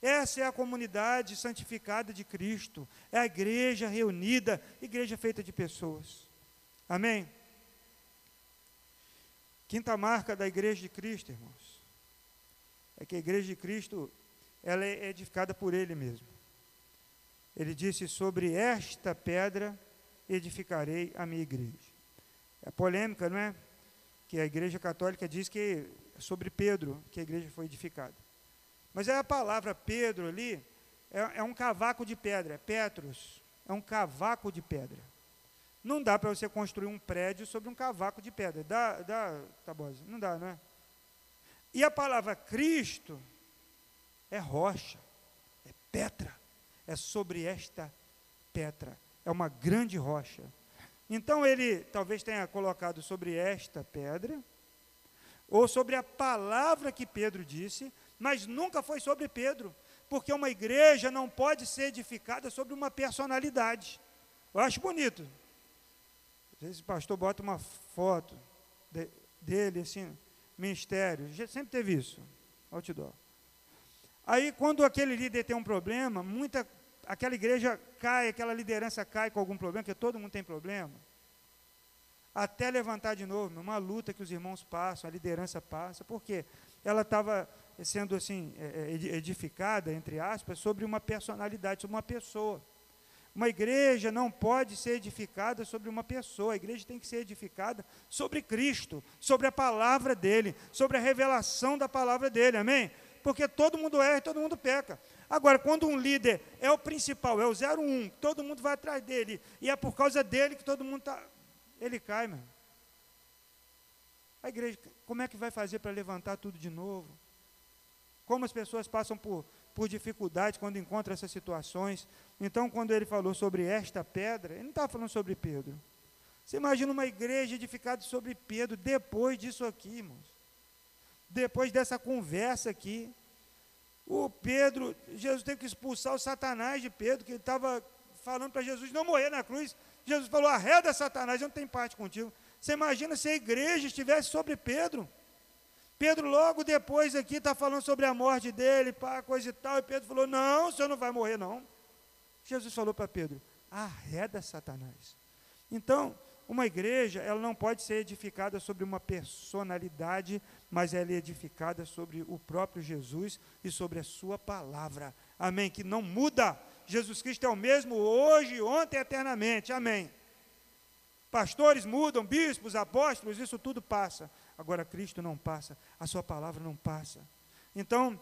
B: Essa é a comunidade santificada de Cristo, é a igreja reunida, igreja feita de pessoas. Amém? Quinta marca da igreja de Cristo, irmãos, é que a igreja de Cristo, ela é edificada por Ele mesmo. Ele disse: Sobre esta pedra edificarei a minha igreja. É polêmica, não é? que a Igreja Católica diz que é sobre Pedro que a igreja foi edificada. Mas é a palavra Pedro ali, é, é um cavaco de pedra, Petros, é um cavaco de pedra. Não dá para você construir um prédio sobre um cavaco de pedra. Dá, dá, Tabosa? Não dá, não é? E a palavra Cristo é rocha, é Petra, é sobre esta Petra, é uma grande rocha. Então ele talvez tenha colocado sobre esta pedra, ou sobre a palavra que Pedro disse, mas nunca foi sobre Pedro, porque uma igreja não pode ser edificada sobre uma personalidade. Eu acho bonito. Às vezes o pastor bota uma foto de, dele, assim, ministério, sempre teve isso, outdoor. Aí, quando aquele líder tem um problema, muita aquela igreja cai, aquela liderança cai com algum problema, porque todo mundo tem problema, até levantar de novo, uma luta que os irmãos passam, a liderança passa, porque ela estava sendo assim é, é, edificada, entre aspas, sobre uma personalidade, sobre uma pessoa. Uma igreja não pode ser edificada sobre uma pessoa, a igreja tem que ser edificada sobre Cristo, sobre a palavra dele, sobre a revelação da palavra dele, amém? Porque todo mundo erra e todo mundo peca. Agora, quando um líder é o principal, é o 01, todo mundo vai atrás dele, e é por causa dele que todo mundo está. Ele cai, meu. A igreja, como é que vai fazer para levantar tudo de novo? Como as pessoas passam por, por dificuldades quando encontram essas situações. Então, quando ele falou sobre esta pedra, ele não estava falando sobre Pedro. Você imagina uma igreja edificada sobre Pedro depois disso aqui, irmãos. Depois dessa conversa aqui. O Pedro, Jesus teve que expulsar o Satanás de Pedro, que ele estava falando para Jesus não morrer na cruz. Jesus falou: arreda Satanás, eu não tenho parte contigo. Você imagina se a igreja estivesse sobre Pedro. Pedro, logo depois aqui, está falando sobre a morte dele, pá, coisa e tal. E Pedro falou: Não, o senhor não vai morrer, não. Jesus falou para Pedro: Arreda Satanás. Então, uma igreja, ela não pode ser edificada sobre uma personalidade, mas ela é edificada sobre o próprio Jesus e sobre a sua palavra. Amém? Que não muda. Jesus Cristo é o mesmo hoje, ontem, eternamente. Amém. Pastores mudam, bispos, apóstolos, isso tudo passa. Agora Cristo não passa, a sua palavra não passa. Então,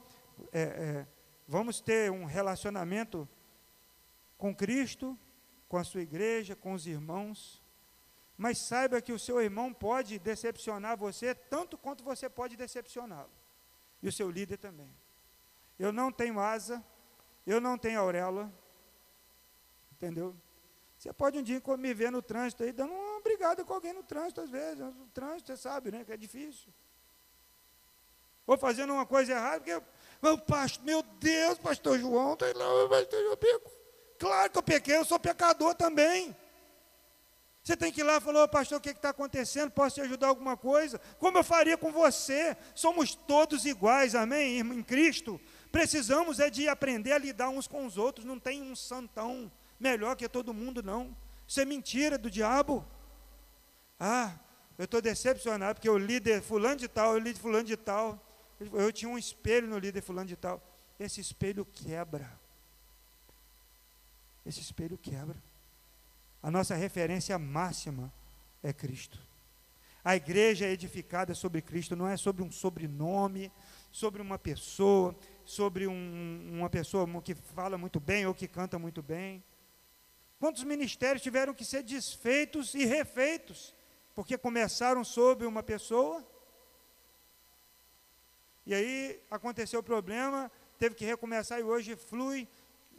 B: é, é, vamos ter um relacionamento com Cristo, com a sua igreja, com os irmãos, mas saiba que o seu irmão pode decepcionar você tanto quanto você pode decepcioná-lo. E o seu líder também. Eu não tenho asa, eu não tenho auréola, entendeu? Você pode um dia me ver no trânsito aí, dando uma brigada com alguém no trânsito, às vezes. O trânsito, você sabe, né? Que é difícil. Ou fazendo uma coisa errada, porque, meu, pastor, meu Deus, pastor João, pastor João. Claro que eu pequei, eu sou pecador também. Você tem que ir lá e falar, pastor, o que está acontecendo? Posso te ajudar alguma coisa? Como eu faria com você? Somos todos iguais, amém? Em Cristo. Precisamos é de aprender a lidar uns com os outros. Não tem um santão melhor que todo mundo, não. Isso é mentira do diabo. Ah, eu estou decepcionado porque o líder fulano de tal, o líder fulano de tal, eu tinha um espelho no líder fulano de tal. Esse espelho quebra. Esse espelho quebra. A nossa referência máxima é Cristo. A igreja é edificada sobre Cristo, não é sobre um sobrenome, sobre uma pessoa, sobre um, uma pessoa que fala muito bem ou que canta muito bem. Quantos ministérios tiveram que ser desfeitos e refeitos, porque começaram sobre uma pessoa, e aí aconteceu o problema, teve que recomeçar e hoje flui,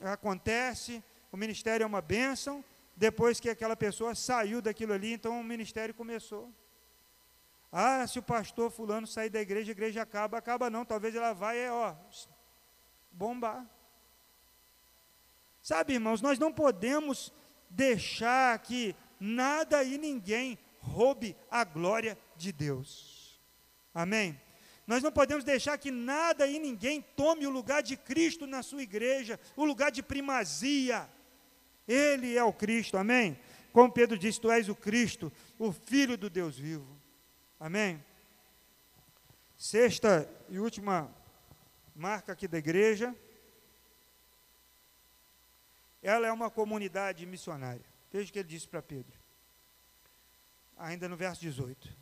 B: acontece, o ministério é uma bênção, depois que aquela pessoa saiu daquilo ali, então o ministério começou. Ah, se o pastor fulano sair da igreja, a igreja acaba, acaba não, talvez ela vai, é, ó, bombar. Sabe, irmãos, nós não podemos deixar que nada e ninguém roube a glória de Deus. Amém? Nós não podemos deixar que nada e ninguém tome o lugar de Cristo na sua igreja, o lugar de primazia. Ele é o Cristo, amém? Como Pedro disse, tu és o Cristo, o Filho do Deus vivo. Amém? Sexta e última marca aqui da igreja ela é uma comunidade missionária. Veja o que ele disse para Pedro. Ainda no verso 18.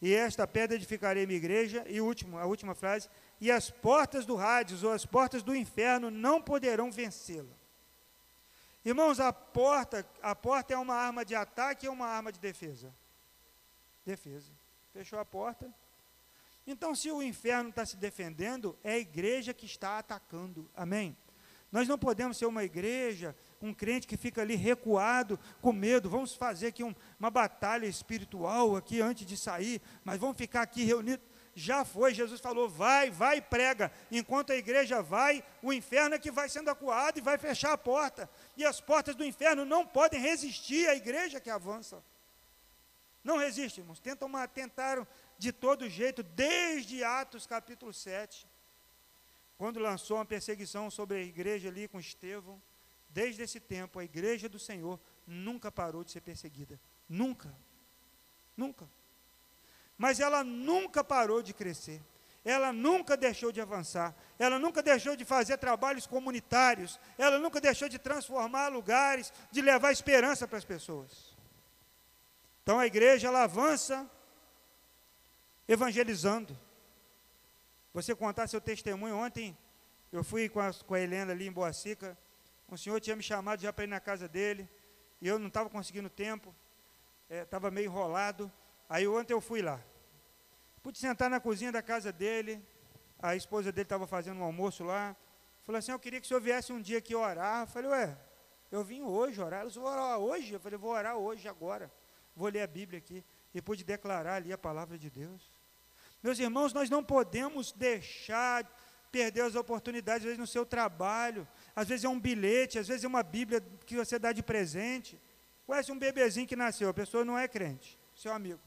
B: E esta pedra edificarei minha igreja, e último, a última frase, e as portas do Hades ou as portas do inferno não poderão vencê-la. Irmãos, a porta, a porta é uma arma de ataque ou uma arma de defesa? Defesa. Fechou a porta. Então, se o inferno está se defendendo, é a igreja que está atacando. Amém? Nós não podemos ser uma igreja, um crente que fica ali recuado, com medo. Vamos fazer aqui um, uma batalha espiritual aqui antes de sair, mas vamos ficar aqui reunidos. Já foi, Jesus falou: vai, vai, prega. Enquanto a igreja vai, o inferno é que vai sendo acuado e vai fechar a porta. E as portas do inferno não podem resistir à igreja que avança. Não resistem, irmãos. Tentam, tentaram de todo jeito, desde Atos capítulo 7 quando lançou uma perseguição sobre a igreja ali com Estevão, desde esse tempo a igreja do Senhor nunca parou de ser perseguida. Nunca. Nunca. Mas ela nunca parou de crescer. Ela nunca deixou de avançar. Ela nunca deixou de fazer trabalhos comunitários. Ela nunca deixou de transformar lugares, de levar esperança para as pessoas. Então a igreja ela avança evangelizando Você contar seu testemunho. Ontem eu fui com a, com a Helena ali em Boacica. Um senhor tinha me chamado já para ir na casa dele. E eu não estava conseguindo tempo. Estava é, meio enrolado. Aí ontem eu fui lá. Pude sentar na cozinha da casa dele. A esposa dele estava fazendo um almoço lá. Falou assim: Eu queria que o senhor viesse um dia aqui orar. Eu falei: Ué, eu vim hoje orar. Ela falou: orar hoje? Eu falei: Vou orar hoje, agora. Vou ler a Bíblia aqui. E pude declarar ali a palavra de Deus. Meus irmãos, nós não podemos deixar perder as oportunidades, às vezes no seu trabalho, às vezes é um bilhete, às vezes é uma Bíblia que você dá de presente. Conhece um bebezinho que nasceu, a pessoa não é crente, seu amigo.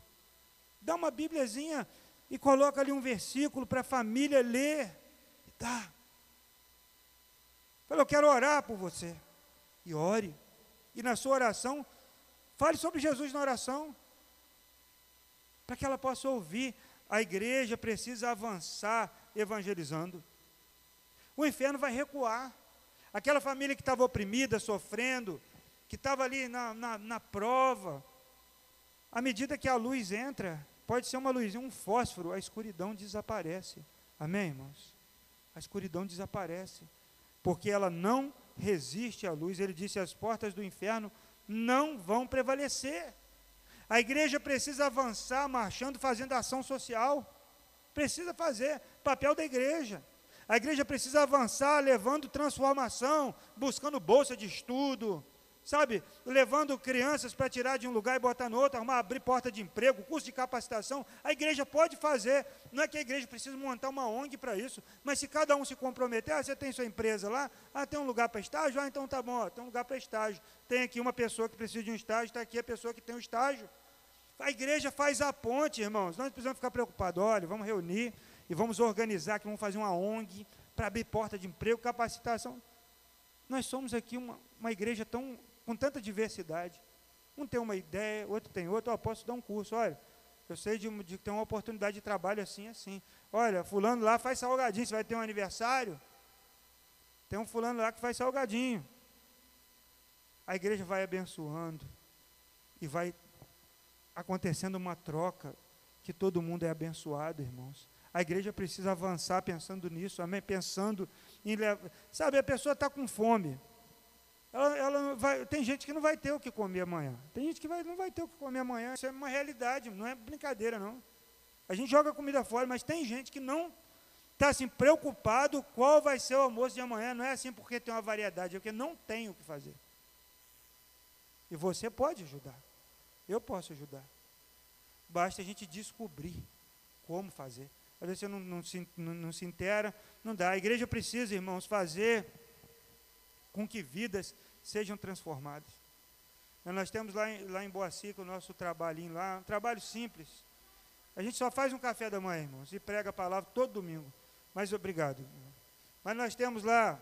B: Dá uma Bíbliazinha e coloca ali um versículo para a família ler. Dá. Fala, eu quero orar por você. E ore. E na sua oração, fale sobre Jesus na oração. Para que ela possa ouvir. A igreja precisa avançar evangelizando. O inferno vai recuar. Aquela família que estava oprimida, sofrendo, que estava ali na, na, na prova, à medida que a luz entra, pode ser uma luzinha, um fósforo, a escuridão desaparece. Amém, irmãos? A escuridão desaparece, porque ela não resiste à luz. Ele disse: as portas do inferno não vão prevalecer. A igreja precisa avançar, marchando, fazendo ação social. Precisa fazer papel da igreja. A igreja precisa avançar, levando transformação, buscando bolsa de estudo, sabe, levando crianças para tirar de um lugar e botar no outro, arrumar, abrir porta de emprego, curso de capacitação. A igreja pode fazer, não é que a igreja precisa montar uma ONG para isso, mas se cada um se comprometer, ah, você tem sua empresa lá, ah, tem um lugar para estágio, ah, então tá bom, ó, tem um lugar para estágio. Tem aqui uma pessoa que precisa de um estágio, está aqui a pessoa que tem um estágio. A igreja faz a ponte, irmãos. Nós não precisamos ficar preocupados. Olha, vamos reunir e vamos organizar, que vamos fazer uma ONG para abrir porta de emprego, capacitação. Nós somos aqui uma, uma igreja tão com tanta diversidade. Um tem uma ideia, outro tem outra, eu posso dar um curso, olha, eu sei de, de ter uma oportunidade de trabalho assim, assim. Olha, fulano lá faz salgadinho, você vai ter um aniversário? Tem um fulano lá que faz salgadinho. A igreja vai abençoando e vai acontecendo uma troca que todo mundo é abençoado, irmãos. A igreja precisa avançar pensando nisso, amém? Pensando em levar. Sabe, a pessoa está com fome. Ela, ela vai, tem gente que não vai ter o que comer amanhã. Tem gente que vai, não vai ter o que comer amanhã. Isso é uma realidade, não é brincadeira, não. A gente joga comida fora, mas tem gente que não está assim, preocupado qual vai ser o almoço de amanhã. Não é assim porque tem uma variedade, é porque não tem o que fazer. E você pode ajudar. Eu posso ajudar. Basta a gente descobrir como fazer. Às vezes você não, não, se, não, não se intera, não dá. A igreja precisa, irmãos, fazer com que vidas sejam transformadas. Nós temos lá em, lá em Boacica o nosso trabalhinho lá, um trabalho simples. A gente só faz um café da manhã, irmãos, e prega a palavra todo domingo. Mas obrigado. Mas nós temos lá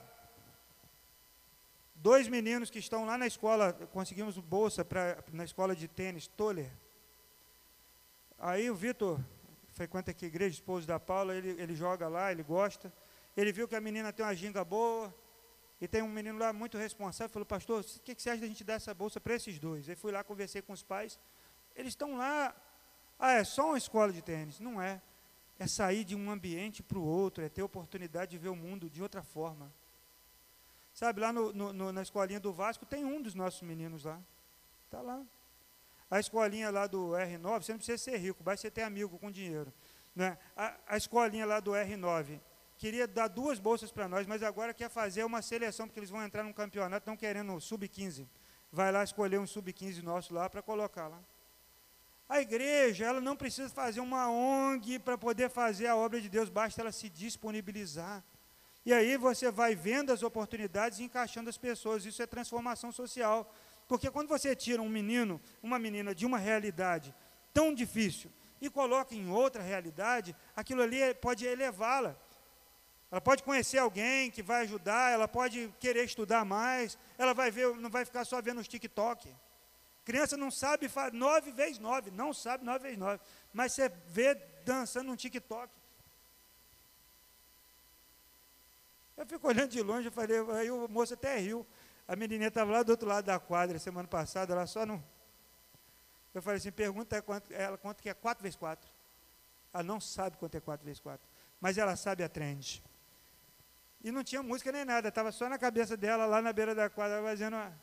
B: dois meninos que estão lá na escola, conseguimos bolsa pra, na escola de tênis, Toller. Aí o Vitor frequenta aqui a igreja, esposo da Paula, ele, ele joga lá, ele gosta. Ele viu que a menina tem uma ginga boa, e tem um menino lá muito responsável, falou, pastor, o que, que você acha da gente dar essa bolsa para esses dois? Aí fui lá, conversei com os pais, eles estão lá, ah, é só uma escola de tênis. Não é. É sair de um ambiente para o outro, é ter oportunidade de ver o mundo de outra forma. Sabe, lá no, no, na escolinha do Vasco tem um dos nossos meninos lá. Está lá. A escolinha lá do R9, você não precisa ser rico, basta você ter amigo com dinheiro. Né? A, a escolinha lá do R9, queria dar duas bolsas para nós, mas agora quer fazer uma seleção, porque eles vão entrar num campeonato, estão querendo sub-15. Vai lá escolher um sub-15 nosso lá para colocar lá. A igreja, ela não precisa fazer uma ONG para poder fazer a obra de Deus, basta ela se disponibilizar. E aí você vai vendo as oportunidades e encaixando as pessoas. Isso é transformação social. Porque quando você tira um menino, uma menina de uma realidade tão difícil e coloca em outra realidade, aquilo ali pode elevá-la. Ela pode conhecer alguém que vai ajudar, ela pode querer estudar mais, ela vai ver, não vai ficar só vendo os TikTok. Criança não sabe nove vezes nove, não sabe nove vezes nove, mas você vê dançando um TikTok. Eu fico olhando de longe, eu falei, aí o moço até riu. A menininha estava lá do outro lado da quadra semana passada, ela só não. Eu falei assim, pergunta quanto, ela quanto que é 4 vezes 4. Ela não sabe quanto é 4 vezes 4. mas ela sabe a trend. E não tinha música nem nada, estava só na cabeça dela, lá na beira da quadra, fazendo uma...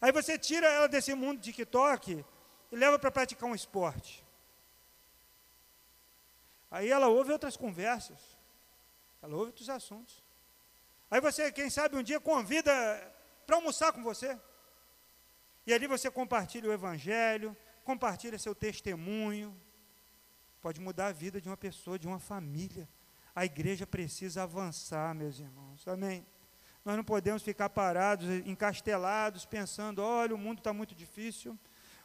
B: Aí você tira ela desse mundo de TikTok e leva para praticar um esporte. Aí ela ouve outras conversas, ela ouve outros assuntos. Aí você, quem sabe, um dia convida para almoçar com você. E ali você compartilha o Evangelho, compartilha seu testemunho. Pode mudar a vida de uma pessoa, de uma família. A igreja precisa avançar, meus irmãos. Amém? Nós não podemos ficar parados, encastelados, pensando: olha, o mundo está muito difícil,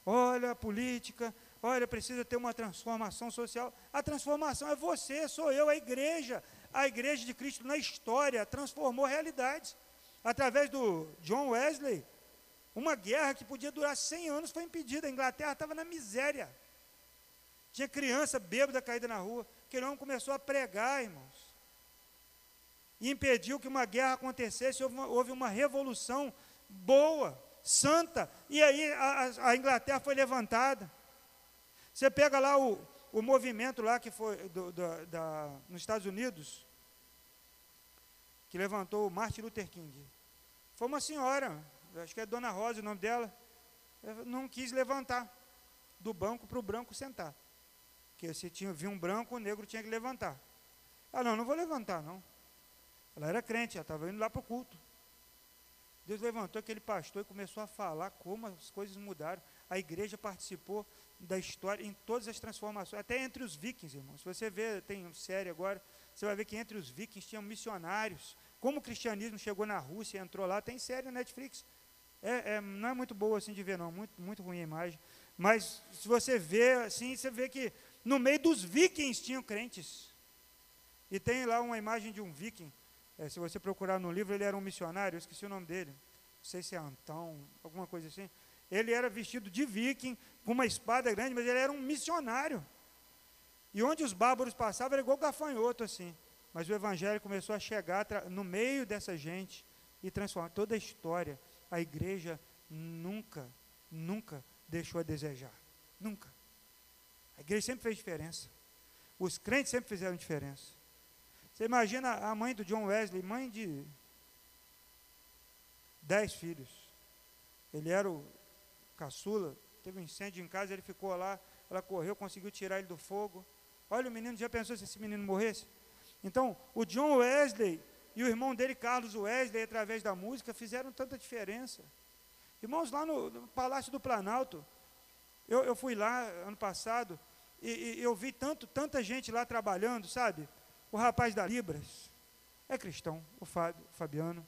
B: olha a política, olha, precisa ter uma transformação social. A transformação é você, sou eu, a igreja. A igreja de Cristo na história transformou realidades. Através do John Wesley, uma guerra que podia durar 100 anos foi impedida. A Inglaterra estava na miséria. Tinha criança bêbada caída na rua. Aquele homem começou a pregar, irmãos. E impediu que uma guerra acontecesse. Houve uma, houve uma revolução boa, santa. E aí a, a, Inglaterra foi levantada. Você pega lá o, o movimento lá que foi do, do, da, nos Estados Unidos, que levantou o Martin Luther King. Foi uma senhora, acho que é Dona Rosa o nome dela, não quis levantar do banco para o branco sentar. Porque se tinha, viu um branco, o negro tinha que levantar. Ah, não, não vou levantar, não. Ela era crente, ela estava indo lá para o culto. Deus levantou aquele pastor e começou a falar como as coisas mudaram. A igreja participou da história em todas as transformações, até entre os vikings, irmãos. Se você vê, tem série agora, você vai ver que entre os vikings tinham missionários. Como o cristianismo chegou na Rússia entrou lá, tem série na Netflix. É, é, não é muito boa assim de ver, não, muito, muito ruim a imagem. Mas se você vê assim, você vê que no meio dos vikings tinham crentes. E tem lá uma imagem de um viking. É, se você procurar no livro, ele era um missionário, eu esqueci o nome dele. Não sei se é Antão, alguma coisa assim. Ele era vestido de viking, com uma espada grande, mas ele era um missionário. E onde os bárbaros passavam era igual gafanhoto assim. Mas o evangelho começou a chegar no meio dessa gente e transformar toda a história a igreja nunca, nunca deixou a desejar. Nunca. A igreja sempre fez diferença. Os crentes sempre fizeram diferença. Você imagina a mãe do John Wesley, mãe de dez filhos. Ele era o caçula, teve um incêndio em casa, ele ficou lá, ela correu, conseguiu tirar ele do fogo. Olha, o menino já pensou se esse menino morresse? Então, o John Wesley e o irmão dele, Carlos Wesley, através da música, fizeram tanta diferença. Irmãos, lá no, no Palácio do Planalto, eu, eu, fui lá ano passado e, e, eu vi tanto, tanta gente lá trabalhando, sabe? O rapaz da Libras é cristão, o Fábio, o Fabiano.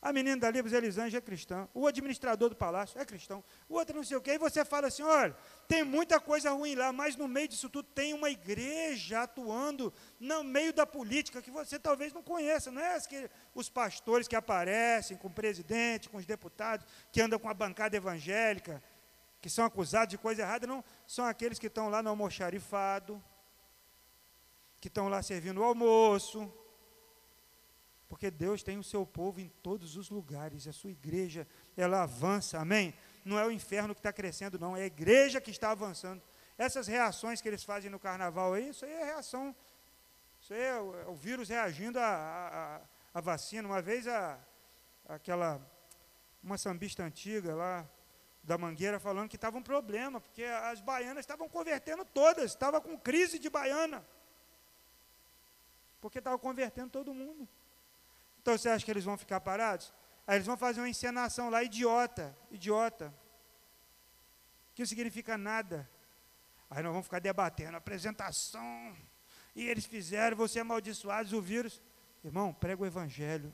B: A menina da Libras, Elisângela, é cristã. O administrador do palácio é cristão. O outro não sei o quê. E você fala assim: olha, tem muita coisa ruim lá, mas no meio disso tudo tem uma igreja atuando no meio da política que você talvez não conheça. Não é que, os pastores que aparecem com o presidente, com os deputados, que andam com a bancada evangélica, que são acusados de coisa errada. Não, são aqueles que estão lá no almoxarifado, que estão lá servindo o almoço porque Deus tem o seu povo em todos os lugares, a sua igreja, ela avança, amém? Não é o inferno que está crescendo, não, é a igreja que está avançando. Essas reações que eles fazem no carnaval aí, isso aí é reação, isso aí é o, é o vírus reagindo à, vacina. Uma vez a, aquela, uma sambista antiga lá, da Mangueira, falando que estava um problema, porque as baianas estavam convertendo todas, estava com crise de baiana. Porque estava convertendo todo mundo. Então você acha que eles vão ficar parados? Aí eles vão fazer uma encenação lá, idiota, idiota. Que não significa nada. Aí nós vamos ficar debatendo, apresentação. E eles fizeram, você é amaldiçoado, o vírus. Irmão, prega o evangelho.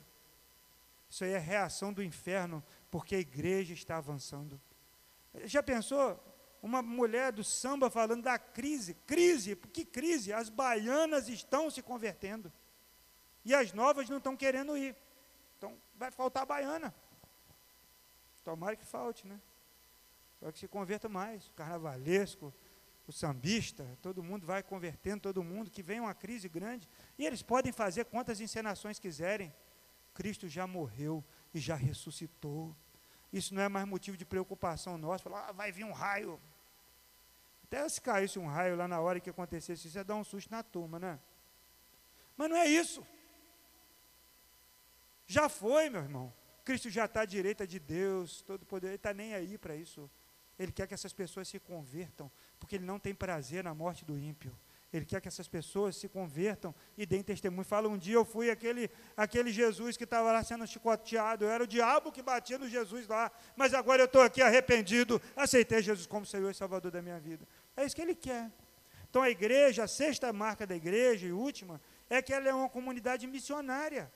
B: Isso aí é reação do inferno, porque a igreja está avançando. Já pensou? Uma mulher do samba falando da crise. Crise? Que crise? As baianas estão se convertendo. E as novas não estão querendo ir. Então vai faltar baiana. Tomara que falte, né? Para que se converta mais. O carnavalesco, o sambista, todo mundo vai convertendo todo mundo, que vem uma crise grande. E eles podem fazer quantas encenações quiserem. Cristo já morreu e já ressuscitou. Isso não é mais motivo de preocupação nossa. Falar, ah, vai vir um raio. Até se caísse um raio lá na hora que acontecesse isso, ia dar um susto na turma, né? Mas não é isso. Já foi, meu irmão. Cristo já está à direita de Deus, todo poder, ele está nem aí para isso. Ele quer que essas pessoas se convertam, porque ele não tem prazer na morte do ímpio. Ele quer que essas pessoas se convertam e deem testemunho. Fala, um dia eu fui aquele, aquele Jesus que estava lá sendo chicoteado. Eu era o diabo que batia no Jesus lá. Mas agora eu estou aqui arrependido. Aceitei Jesus como Senhor e Salvador da minha vida. É isso que ele quer. Então a igreja, a sexta marca da igreja e última, é que ela é uma comunidade missionária.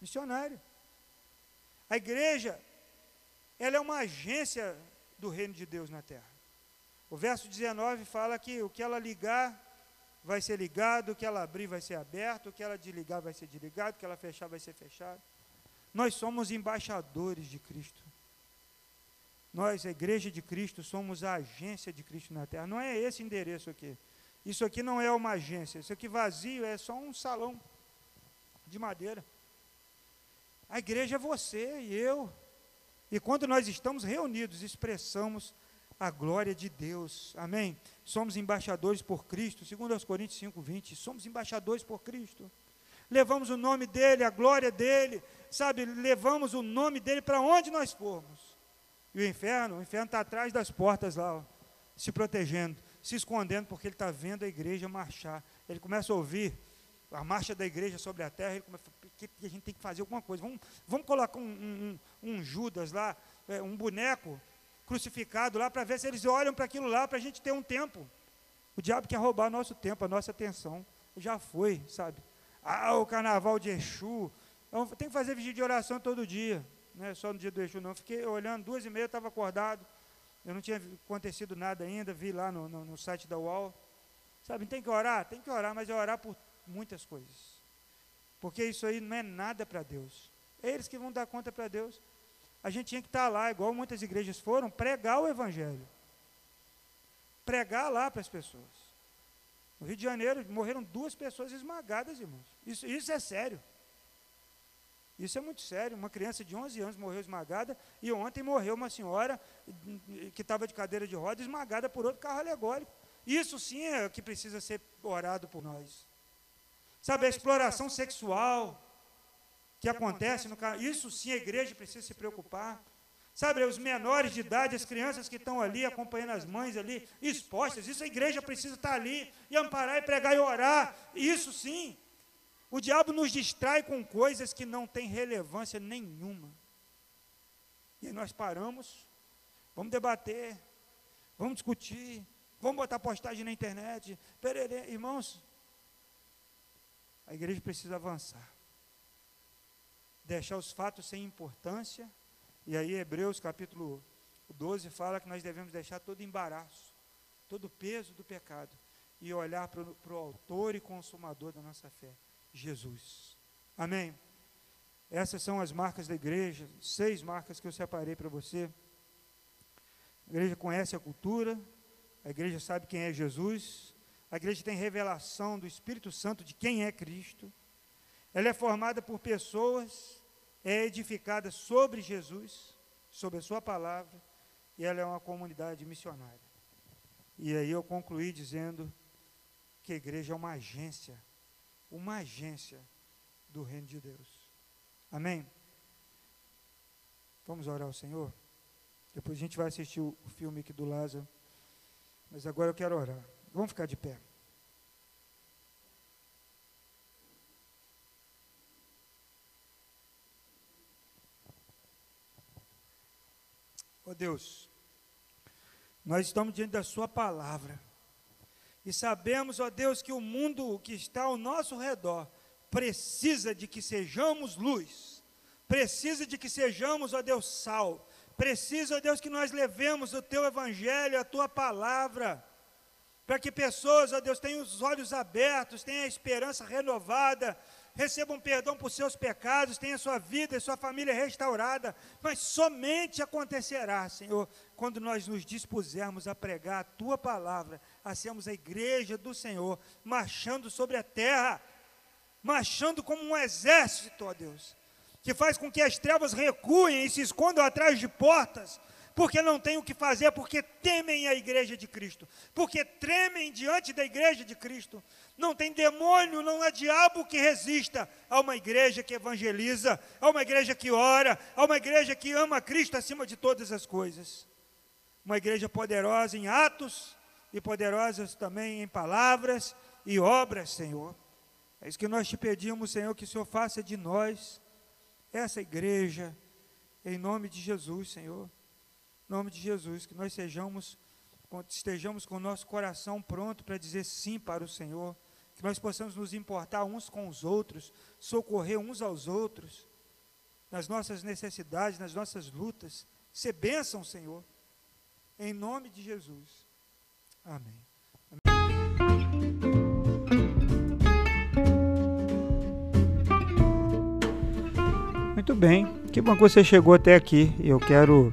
B: Missionária. A igreja, ela é uma agência do reino de Deus na terra. O verso 19 fala que o que ela ligar vai ser ligado, o que ela abrir vai ser aberto, o que ela desligar vai ser desligado, o que ela fechar vai ser fechado. Nós somos embaixadores de Cristo. Nós, a igreja de Cristo, somos a agência de Cristo na terra. Não é esse endereço aqui. Isso aqui não é uma agência. Isso aqui vazio é só um salão de madeira. A igreja é você e eu. E quando nós estamos reunidos, expressamos a glória de Deus. Amém? Somos embaixadores por Cristo, segundo aos Coríntios 5, 20. Somos embaixadores por Cristo. Levamos o nome dele, a glória dele, sabe? Levamos o nome dele para onde nós formos. E o inferno, o inferno está atrás das portas lá, ó, se protegendo, se escondendo, porque ele está vendo a igreja marchar. Ele começa a ouvir a marcha da igreja sobre a terra, ele começa, que a gente tem que fazer alguma coisa. Vamos, vamos colocar um, um, um Judas lá, é, um boneco crucificado lá, para ver se eles olham para aquilo lá, para a gente ter um tempo. O diabo quer roubar nosso tempo, a nossa atenção. Já foi, sabe? Ah, o carnaval de Exu. Então, tem que fazer vigília de oração todo dia. Não é só no dia do Exu, não. Fiquei olhando, duas e meia, estava acordado. Eu não tinha acontecido nada ainda, vi lá no, no, no site da UOL. Sabe, tem que orar? Tem que orar, mas é orar por muitas coisas. Porque isso aí não é nada para Deus. É eles que vão dar conta para Deus. A gente tinha que estar lá, igual muitas igrejas foram, pregar o Evangelho. Pregar lá para as pessoas. No Rio de Janeiro morreram duas pessoas esmagadas, irmãos. Isso, isso é sério. Isso é muito sério. Uma criança de 11 anos morreu esmagada e ontem morreu uma senhora que estava de cadeira de roda esmagada por outro carro alegórico. Isso sim é o que precisa ser orado por nós. Sabe, a exploração sexual que acontece no isso sim a igreja precisa se preocupar. Sabe, os menores de idade, as crianças que estão ali acompanhando as mães ali, expostas, isso a igreja precisa estar ali e amparar e pregar e orar. Isso sim. O diabo nos distrai com coisas que não têm relevância nenhuma. E nós paramos, vamos debater, vamos discutir, vamos botar postagem na internet. Perere, irmãos, a igreja precisa avançar. Deixar os fatos sem importância. E aí, Hebreus capítulo 12 fala que nós devemos deixar todo embaraço, todo o peso do pecado e olhar para o autor e consumador da nossa fé, Jesus. Amém? Essas são as marcas da igreja, seis marcas que eu separei para você. A igreja conhece a cultura, a igreja sabe quem é Jesus, a igreja tem revelação do Espírito Santo de quem é Cristo. Ela é formada por pessoas, é edificada sobre Jesus, sobre a sua palavra, e ela é uma comunidade missionária. E aí eu concluí dizendo que a igreja é uma agência, uma agência do reino de Deus. Amém? Vamos orar ao Senhor? Depois a gente vai assistir o filme aqui do Lázaro. Mas agora eu quero orar. Vamos ficar de pé. Deus, nós estamos diante da Sua palavra. E sabemos, ó Deus, que o mundo que está ao nosso redor precisa de que sejamos luz, precisa de que sejamos, ó Deus, sal, precisa, ó Deus, que nós levemos o Teu Evangelho, a Tua palavra para que pessoas, ó Deus, tenham os olhos abertos, tenham a esperança renovada, recebam perdão por seus pecados, tenham sua vida e sua família restaurada, mas somente acontecerá, Senhor, quando nós nos dispusermos a pregar a tua palavra, a sermos a igreja do Senhor, marchando sobre a terra, marchando como um exército, ó Deus, que faz com que as trevas recuem e se escondam atrás de portas, porque não têm o que fazer, porque temem a igreja de Cristo, porque tremem diante da igreja de Cristo. Não tem demônio, não há diabo que resista a uma igreja que evangeliza, a uma igreja que ora, a uma igreja que ama Cristo acima de todas as coisas. Uma igreja poderosa em atos e poderosa também em palavras e obras, Senhor. É isso que nós te pedimos, Senhor, que o Senhor faça de nós essa igreja, em nome de Jesus, Senhor. Nome de Jesus, que nós sejamos, estejamos com o nosso coração pronto para dizer sim para o Senhor, que nós possamos nos importar uns com os outros, socorrer uns aos outros, nas nossas necessidades, nas nossas lutas, ser bênção, Senhor, em nome de Jesus. Amém.
A: Muito bem, que bom que você chegou até aqui. Eu quero